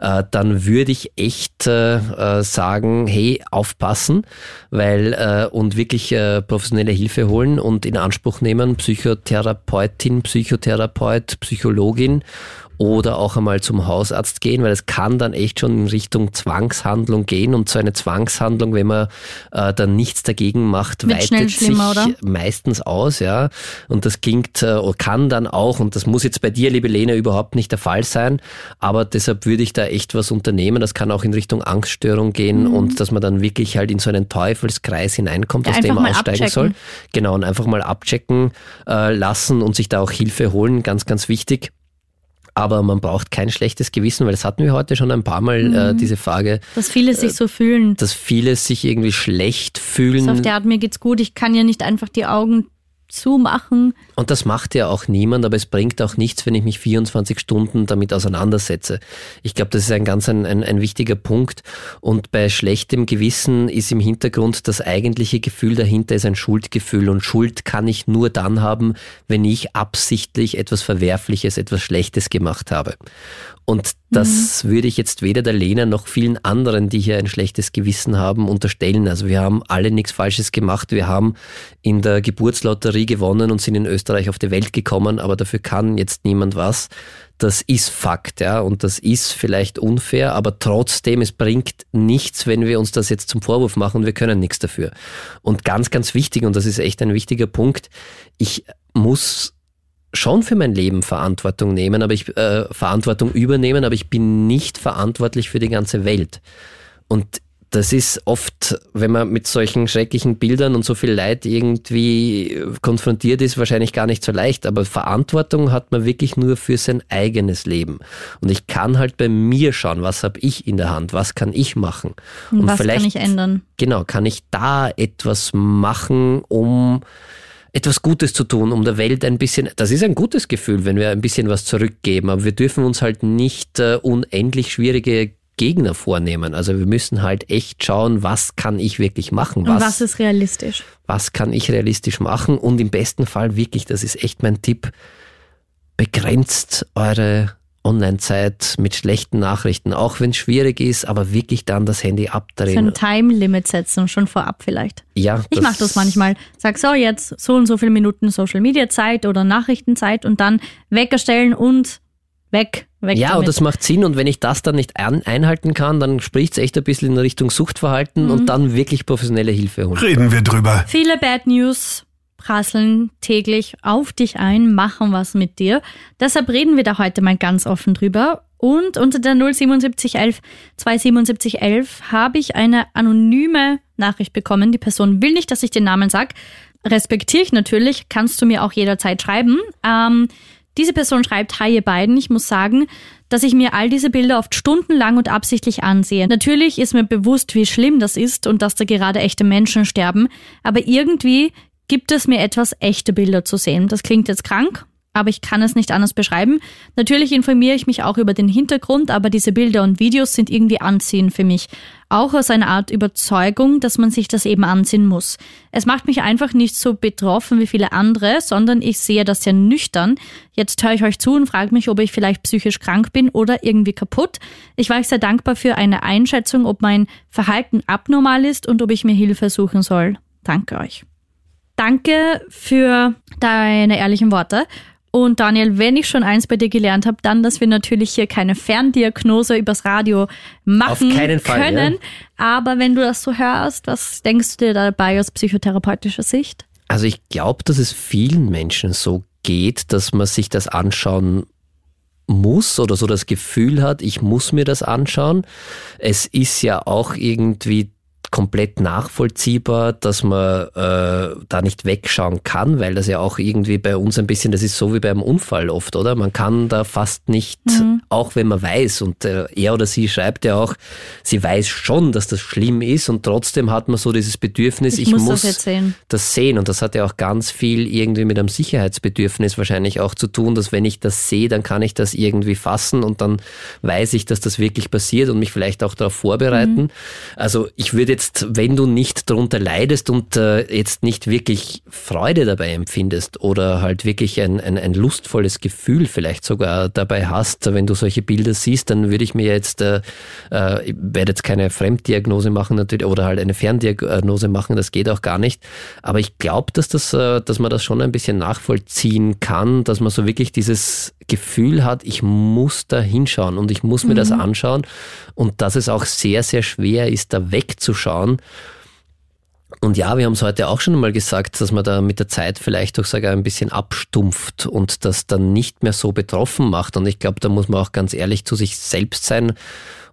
äh, dann würde ich echt äh, äh, sagen, hey, aufpassen, weil äh, und wirklich äh, professionelle Hilfe holen und in Anspruch nehmen, Psychotherapeutin, Psychotherapeut, Psychologin oder auch einmal zum Hausarzt gehen, weil es kann dann echt schon in Richtung Zwangshandlung gehen und so eine Zwangshandlung, wenn man äh, dann nichts dagegen macht, Wird weitet sich oder? meistens aus, ja. Und das klingt äh, oder kann dann auch, und das muss jetzt bei dir, liebe Lena, überhaupt nicht der Fall sein, aber deshalb würde ich da echt was unternehmen. Das kann auch in Richtung Angststörung gehen Mhm. und dass man dann wirklich halt in so einen Teufelskreis hineinkommt, Ja, aus dem man aussteigen abchecken. soll. Genau, und einfach mal abchecken äh, lassen und sich da auch Hilfe holen, ganz, ganz wichtig. Aber man braucht kein schlechtes Gewissen, weil das hatten wir heute schon ein paar Mal, Mhm. äh, diese Frage, Dass viele sich so fühlen. dass viele sich irgendwie schlecht fühlen. So auf der Art, mir geht's gut, ich kann ja nicht einfach die Augen zumachen. Und das macht ja auch niemand, aber es bringt auch nichts, wenn ich mich 24 Stunden damit auseinandersetze. Ich glaube, das ist ein ganz ein, ein, ein wichtiger Punkt. Und bei schlechtem Gewissen ist im Hintergrund das eigentliche Gefühl dahinter ist ein Schuldgefühl. Und Schuld kann ich nur dann haben, wenn ich absichtlich etwas Verwerfliches, etwas Schlechtes gemacht habe. Und das würde ich jetzt weder der Lena noch vielen anderen, die hier ein schlechtes Gewissen haben, unterstellen. Also wir haben alle nichts Falsches gemacht. Wir haben in der Geburtslotterie gewonnen und sind in Österreich auf die Welt gekommen, aber dafür kann jetzt niemand was. Das ist Fakt, ja, und das ist vielleicht unfair, aber trotzdem, es bringt nichts, wenn wir uns das jetzt zum Vorwurf machen, wir können nichts dafür. Und ganz, ganz wichtig, und das ist echt ein wichtiger Punkt, ich muss schon für mein Leben Verantwortung nehmen, aber ich äh, Verantwortung übernehmen, aber ich bin nicht verantwortlich für die ganze Welt. Und das ist oft, wenn man mit solchen schrecklichen Bildern und so viel Leid irgendwie konfrontiert ist, wahrscheinlich gar nicht so leicht. Aber Verantwortung hat man wirklich nur für sein eigenes Leben. Und ich kann halt bei mir schauen, was habe ich in der Hand, was kann ich machen. Und was kann ich ändern? Genau, kann ich da etwas machen, um etwas Gutes zu tun, um der Welt ein bisschen, das ist ein gutes Gefühl, wenn wir ein bisschen was zurückgeben, aber wir dürfen uns halt nicht äh, unendlich schwierige Gegner vornehmen. Also wir müssen halt echt schauen, was kann ich wirklich machen, Und was ist realistisch? was kann ich realistisch machen und im besten Fall wirklich, das ist echt mein Tipp, begrenzt eure Online-Zeit mit schlechten Nachrichten, auch wenn es schwierig ist, aber wirklich dann das Handy So abdrehen. ein Time-Limit setzen, schon vorab vielleicht. ja, Ich mache das manchmal. Sag so, jetzt so und so viele Minuten Social Media Zeit oder Nachrichtenzeit und dann Wecker stellen und weg. Weg Ja, damit. und das macht Sinn und wenn ich das dann nicht ein, einhalten kann, dann spricht es echt ein bisschen in Richtung Suchtverhalten Mhm. und dann wirklich professionelle Hilfe holen. Reden wir drüber. Viele Bad News prasseln täglich auf dich ein, machen was mit dir. Deshalb reden wir da heute mal ganz offen drüber. Und unter der 07711 27711 habe ich eine anonyme Nachricht bekommen. Die Person will nicht, dass ich den Namen sage. Respektiere ich natürlich, kannst du mir auch jederzeit schreiben. Ähm, diese Person schreibt, hi ihr beiden, ich muss sagen, dass ich mir all diese Bilder oft stundenlang und absichtlich ansehe. Natürlich ist mir bewusst, wie schlimm das ist und dass da gerade echte Menschen sterben, aber irgendwie gibt es mir etwas, echte Bilder zu sehen. Das klingt jetzt krank, aber ich kann es nicht anders beschreiben. Natürlich informiere ich mich auch über den Hintergrund, aber diese Bilder und Videos sind irgendwie anziehend für mich. Auch aus einer Art Überzeugung, dass man sich das eben ansehen muss. Es macht mich einfach nicht so betroffen wie viele andere, sondern ich sehe das sehr nüchtern. Jetzt höre ich euch zu und frage mich, ob ich vielleicht psychisch krank bin oder irgendwie kaputt. Ich war euch sehr dankbar für eine Einschätzung, ob mein Verhalten abnormal ist und ob ich mir Hilfe suchen soll. Danke euch. Danke für deine ehrlichen Worte. Und Daniel, wenn ich schon eins bei dir gelernt habe, dann, dass wir natürlich hier keine Ferndiagnose übers Radio machen Fall, können. Ja. Aber wenn du das so hörst, was denkst du dir dabei aus psychotherapeutischer Sicht? Also ich glaube, dass es vielen Menschen so geht, dass man sich das anschauen muss oder so das Gefühl hat, ich muss mir das anschauen. Es ist ja auch irgendwie komplett nachvollziehbar, dass man äh, da nicht wegschauen kann, weil das ja auch irgendwie bei uns ein bisschen, das ist so wie beim Unfall oft, oder? Man kann da fast nicht, mhm. auch wenn man weiß, und äh, er oder sie schreibt ja auch, sie weiß schon, dass das schlimm ist und trotzdem hat man so dieses Bedürfnis, ich, ich muss, muss das, sehen. das sehen. Und das hat ja auch ganz viel irgendwie mit einem Sicherheitsbedürfnis wahrscheinlich auch zu tun, dass wenn ich das sehe, dann kann ich das irgendwie fassen und dann weiß ich, dass das wirklich passiert und mich vielleicht auch darauf vorbereiten. Mhm. Also ich würde jetzt, wenn du nicht darunter leidest und äh, jetzt nicht wirklich Freude dabei empfindest oder halt wirklich ein, ein, ein lustvolles Gefühl vielleicht sogar dabei hast, wenn du solche Bilder siehst, dann würde ich mir jetzt, äh, äh, ich werde jetzt keine Fremddiagnose machen natürlich oder halt eine Ferndiagnose machen, das geht auch gar nicht. Aber ich glaube, dass das, äh, dass man das schon ein bisschen nachvollziehen kann, dass man so wirklich dieses Gefühl hat, ich muss da hinschauen und ich muss mir mhm. das anschauen und dass es auch sehr, sehr schwer ist, da wegzuschauen. Und ja, wir haben es heute auch schon einmal gesagt, dass man da mit der Zeit vielleicht auch sogar ein bisschen abstumpft und das dann nicht mehr so betroffen macht. Und ich glaube, da muss man auch ganz ehrlich zu sich selbst sein.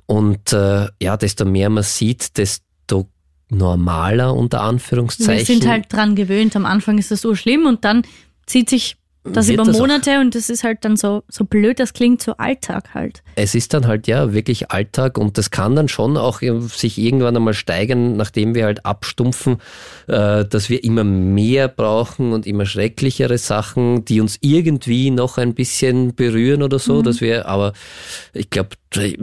Und äh, ja, desto mehr man sieht, desto normaler unter Anführungszeichen. Wir sind halt dran gewöhnt. Am Anfang ist das so schlimm und dann zieht sich das über das Monate und das ist halt dann so, so blöd, das klingt so Alltag halt. Es ist dann halt ja wirklich Alltag und das kann dann schon auch sich irgendwann einmal steigern, nachdem wir halt abstumpfen, äh, dass wir immer mehr brauchen und immer schrecklichere Sachen, die uns irgendwie noch ein bisschen berühren oder so, mhm. dass wir, aber ich glaube,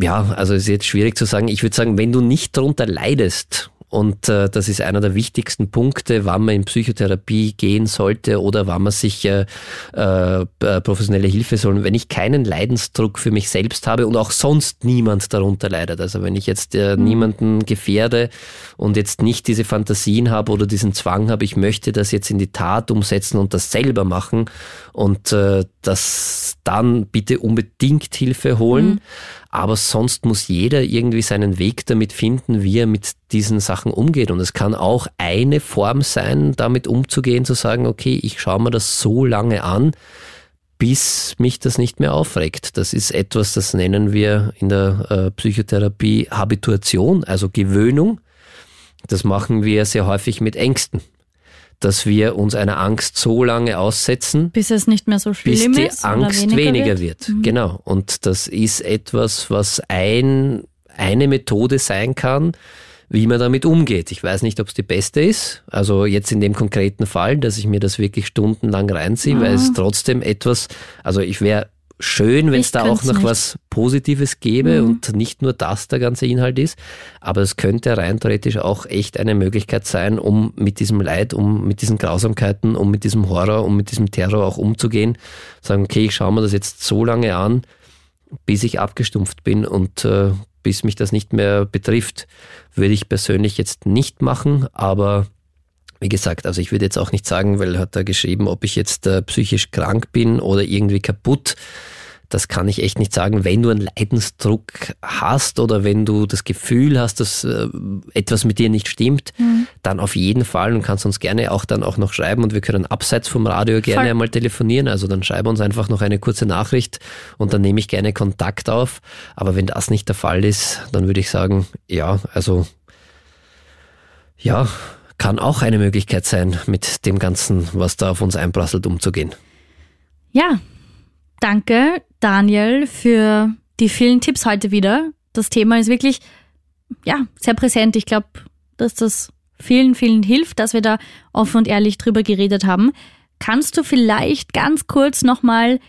ja, also es ist jetzt schwierig zu sagen. Ich würde sagen, wenn du nicht darunter leidest, und äh, das ist einer der wichtigsten Punkte, wann man in Psychotherapie gehen sollte oder wann man sich äh, äh, professionelle Hilfe soll. Wenn ich keinen Leidensdruck für mich selbst habe und auch sonst niemand darunter leidet. Also wenn ich jetzt äh, mhm. niemanden gefährde und jetzt nicht diese Fantasien habe oder diesen Zwang habe, ich möchte das jetzt in die Tat umsetzen und das selber machen und äh, das dann bitte unbedingt Hilfe holen. Mhm. Aber sonst muss jeder irgendwie seinen Weg damit finden, wie er mit diesen Sachen umgeht. Und es kann auch eine Form sein, damit umzugehen, zu sagen, okay, ich schaue mir das so lange an, bis mich das nicht mehr aufregt. Das ist etwas, das nennen wir in der äh, Psychotherapie Habituation, also Gewöhnung. Das machen wir sehr häufig mit Ängsten dass wir uns einer Angst so lange aussetzen, bis es nicht mehr so schlimm bis die ist Angst weniger, weniger, wird. wird. Mhm. Genau. Und das ist etwas, was ein, eine Methode sein kann, wie man damit umgeht. Ich weiß nicht, ob es die beste ist. Also jetzt in dem konkreten Fall, dass ich mir das wirklich stundenlang reinziehe, mhm. weil es trotzdem etwas, also ich wäre schön, wenn es da auch noch nicht. was Positives gäbe mhm. und nicht nur das der ganze Inhalt ist. Aber es könnte rein theoretisch auch echt eine Möglichkeit sein, um mit diesem Leid, um mit diesen Grausamkeiten, um mit diesem Horror, um mit diesem Terror auch umzugehen. Sagen, okay, ich schaue mir das jetzt so lange an, bis ich abgestumpft bin und äh, bis mich das nicht mehr betrifft, würde ich persönlich jetzt nicht machen, aber wie gesagt, also ich würde jetzt auch nicht sagen, weil er hat da geschrieben, ob ich jetzt äh, psychisch krank bin oder irgendwie kaputt das kann ich echt nicht sagen. Wenn du einen Leidensdruck hast oder wenn du das Gefühl hast, dass äh, etwas mit dir nicht stimmt, mhm. dann auf jeden Fall und kannst uns gerne auch dann auch noch schreiben und wir können abseits vom Radio gerne Voll. einmal telefonieren. Also dann schreib uns einfach noch eine kurze Nachricht und dann nehme ich gerne Kontakt auf. Aber wenn das nicht der Fall ist, dann würde ich sagen, ja, also Ja, kann auch eine Möglichkeit sein, mit dem Ganzen, was da auf uns einprasselt, umzugehen. Ja, danke Daniel für die vielen Tipps heute wieder. Das Thema ist wirklich ja, sehr präsent. Ich glaube, dass das vielen, vielen hilft, dass wir da offen und ehrlich drüber geredet haben. Kannst du vielleicht ganz kurz nochmal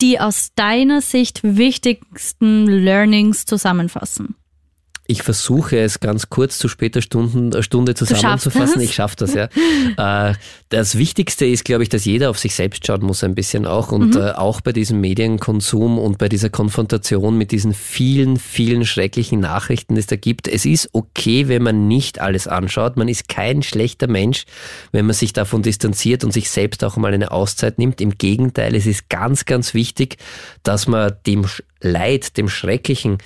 die aus deiner Sicht wichtigsten Learnings zusammenfassen? Ich versuche es ganz kurz zu später Stunden, äh, Stunde zusammenzufassen. Ich schaffe das, ja. Äh, das Wichtigste ist, glaube ich, dass jeder auf sich selbst schauen muss ein bisschen auch und mhm. Äh, auch bei diesem Medienkonsum und bei dieser Konfrontation mit diesen vielen, vielen schrecklichen Nachrichten, die es da gibt. Es ist okay, wenn man nicht alles anschaut. Man ist kein schlechter Mensch, wenn man sich davon distanziert und sich selbst auch mal eine Auszeit nimmt. Im Gegenteil, es ist ganz, ganz wichtig, dass man dem Leid, dem Schrecklichen,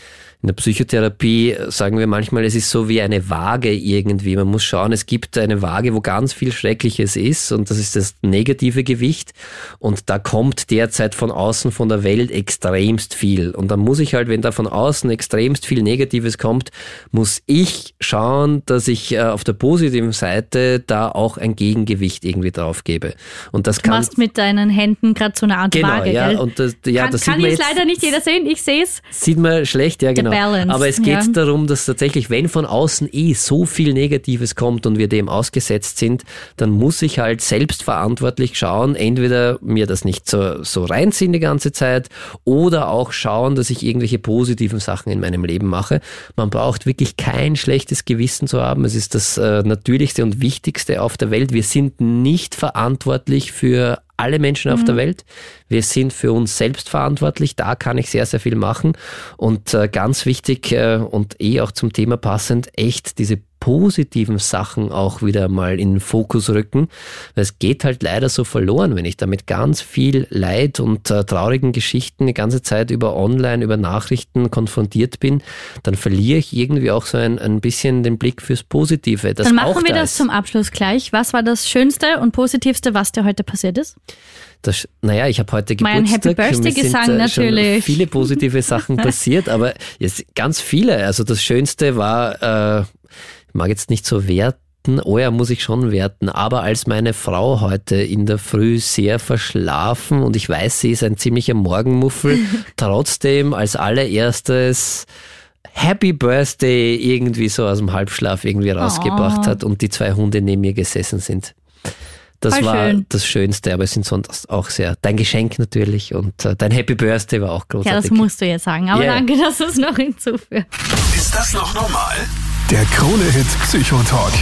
in der Psychotherapie sagen wir manchmal, es ist so wie eine Waage irgendwie. Man muss schauen, es gibt eine Waage, wo ganz viel Schreckliches ist und das ist das negative Gewicht und da kommt derzeit von außen, von der Welt extremst viel. Und dann muss ich halt, wenn da von außen extremst viel Negatives kommt, muss ich schauen, dass ich äh, auf der positiven Seite da auch ein Gegengewicht irgendwie drauf gebe. Und das du kann, machst mit deinen Händen gerade so eine Art genau, Waage, ja, gell? Und das, ja, kann das kann jetzt, leider nicht jeder sehen, ich sehe es. Sieht man schlecht, ja genau. Balance, Aber es geht ja. darum, dass tatsächlich, wenn von außen eh so viel Negatives kommt und wir dem ausgesetzt sind, dann muss ich halt selbstverantwortlich schauen, entweder mir das nicht so, so reinziehen die ganze Zeit oder auch schauen, dass ich irgendwelche positiven Sachen in meinem Leben mache. Man braucht wirklich kein schlechtes Gewissen zu haben. Es ist das äh, Natürlichste und Wichtigste auf der Welt. Wir sind nicht verantwortlich für alle Menschen auf der Welt. Wir sind für uns selbst verantwortlich. Da kann ich sehr, sehr viel machen. Und äh, ganz wichtig äh, und eh auch zum Thema passend, echt diese positiven Sachen auch wieder mal in den Fokus rücken. Weil es geht halt leider so verloren, wenn ich damit ganz viel Leid und äh, traurigen Geschichten die ganze Zeit über Online, über Nachrichten konfrontiert bin, dann verliere ich irgendwie auch so ein, ein bisschen den Blick fürs Positive. Dann machen wir da das ist. zum Abschluss gleich. Was war das Schönste und Positivste, was dir heute passiert ist? Das, naja, ich habe heute Mein Geburtstag. Happy Birthday Mir sind, Gesang äh, natürlich. Viele positive Sachen passiert, aber jetzt ganz viele. Also das Schönste war, äh, mag jetzt nicht so werten, oh ja, muss ich schon werten, aber als meine Frau heute in der Früh sehr verschlafen und ich weiß, sie ist ein ziemlicher Morgenmuffel, trotzdem als allererstes Happy Birthday irgendwie so aus dem Halbschlaf irgendwie rausgebracht Oh. hat und die zwei Hunde neben mir gesessen sind. Das Voll war schön. das Schönste, aber es sind sonst auch sehr. Dein Geschenk natürlich und äh, dein Happy Birthday war auch Ja, das großartig. musst du jetzt sagen. Aber Yeah. danke, dass du es noch hinzufügst. Ist das noch normal? Der Krone-Hit Psychotalk.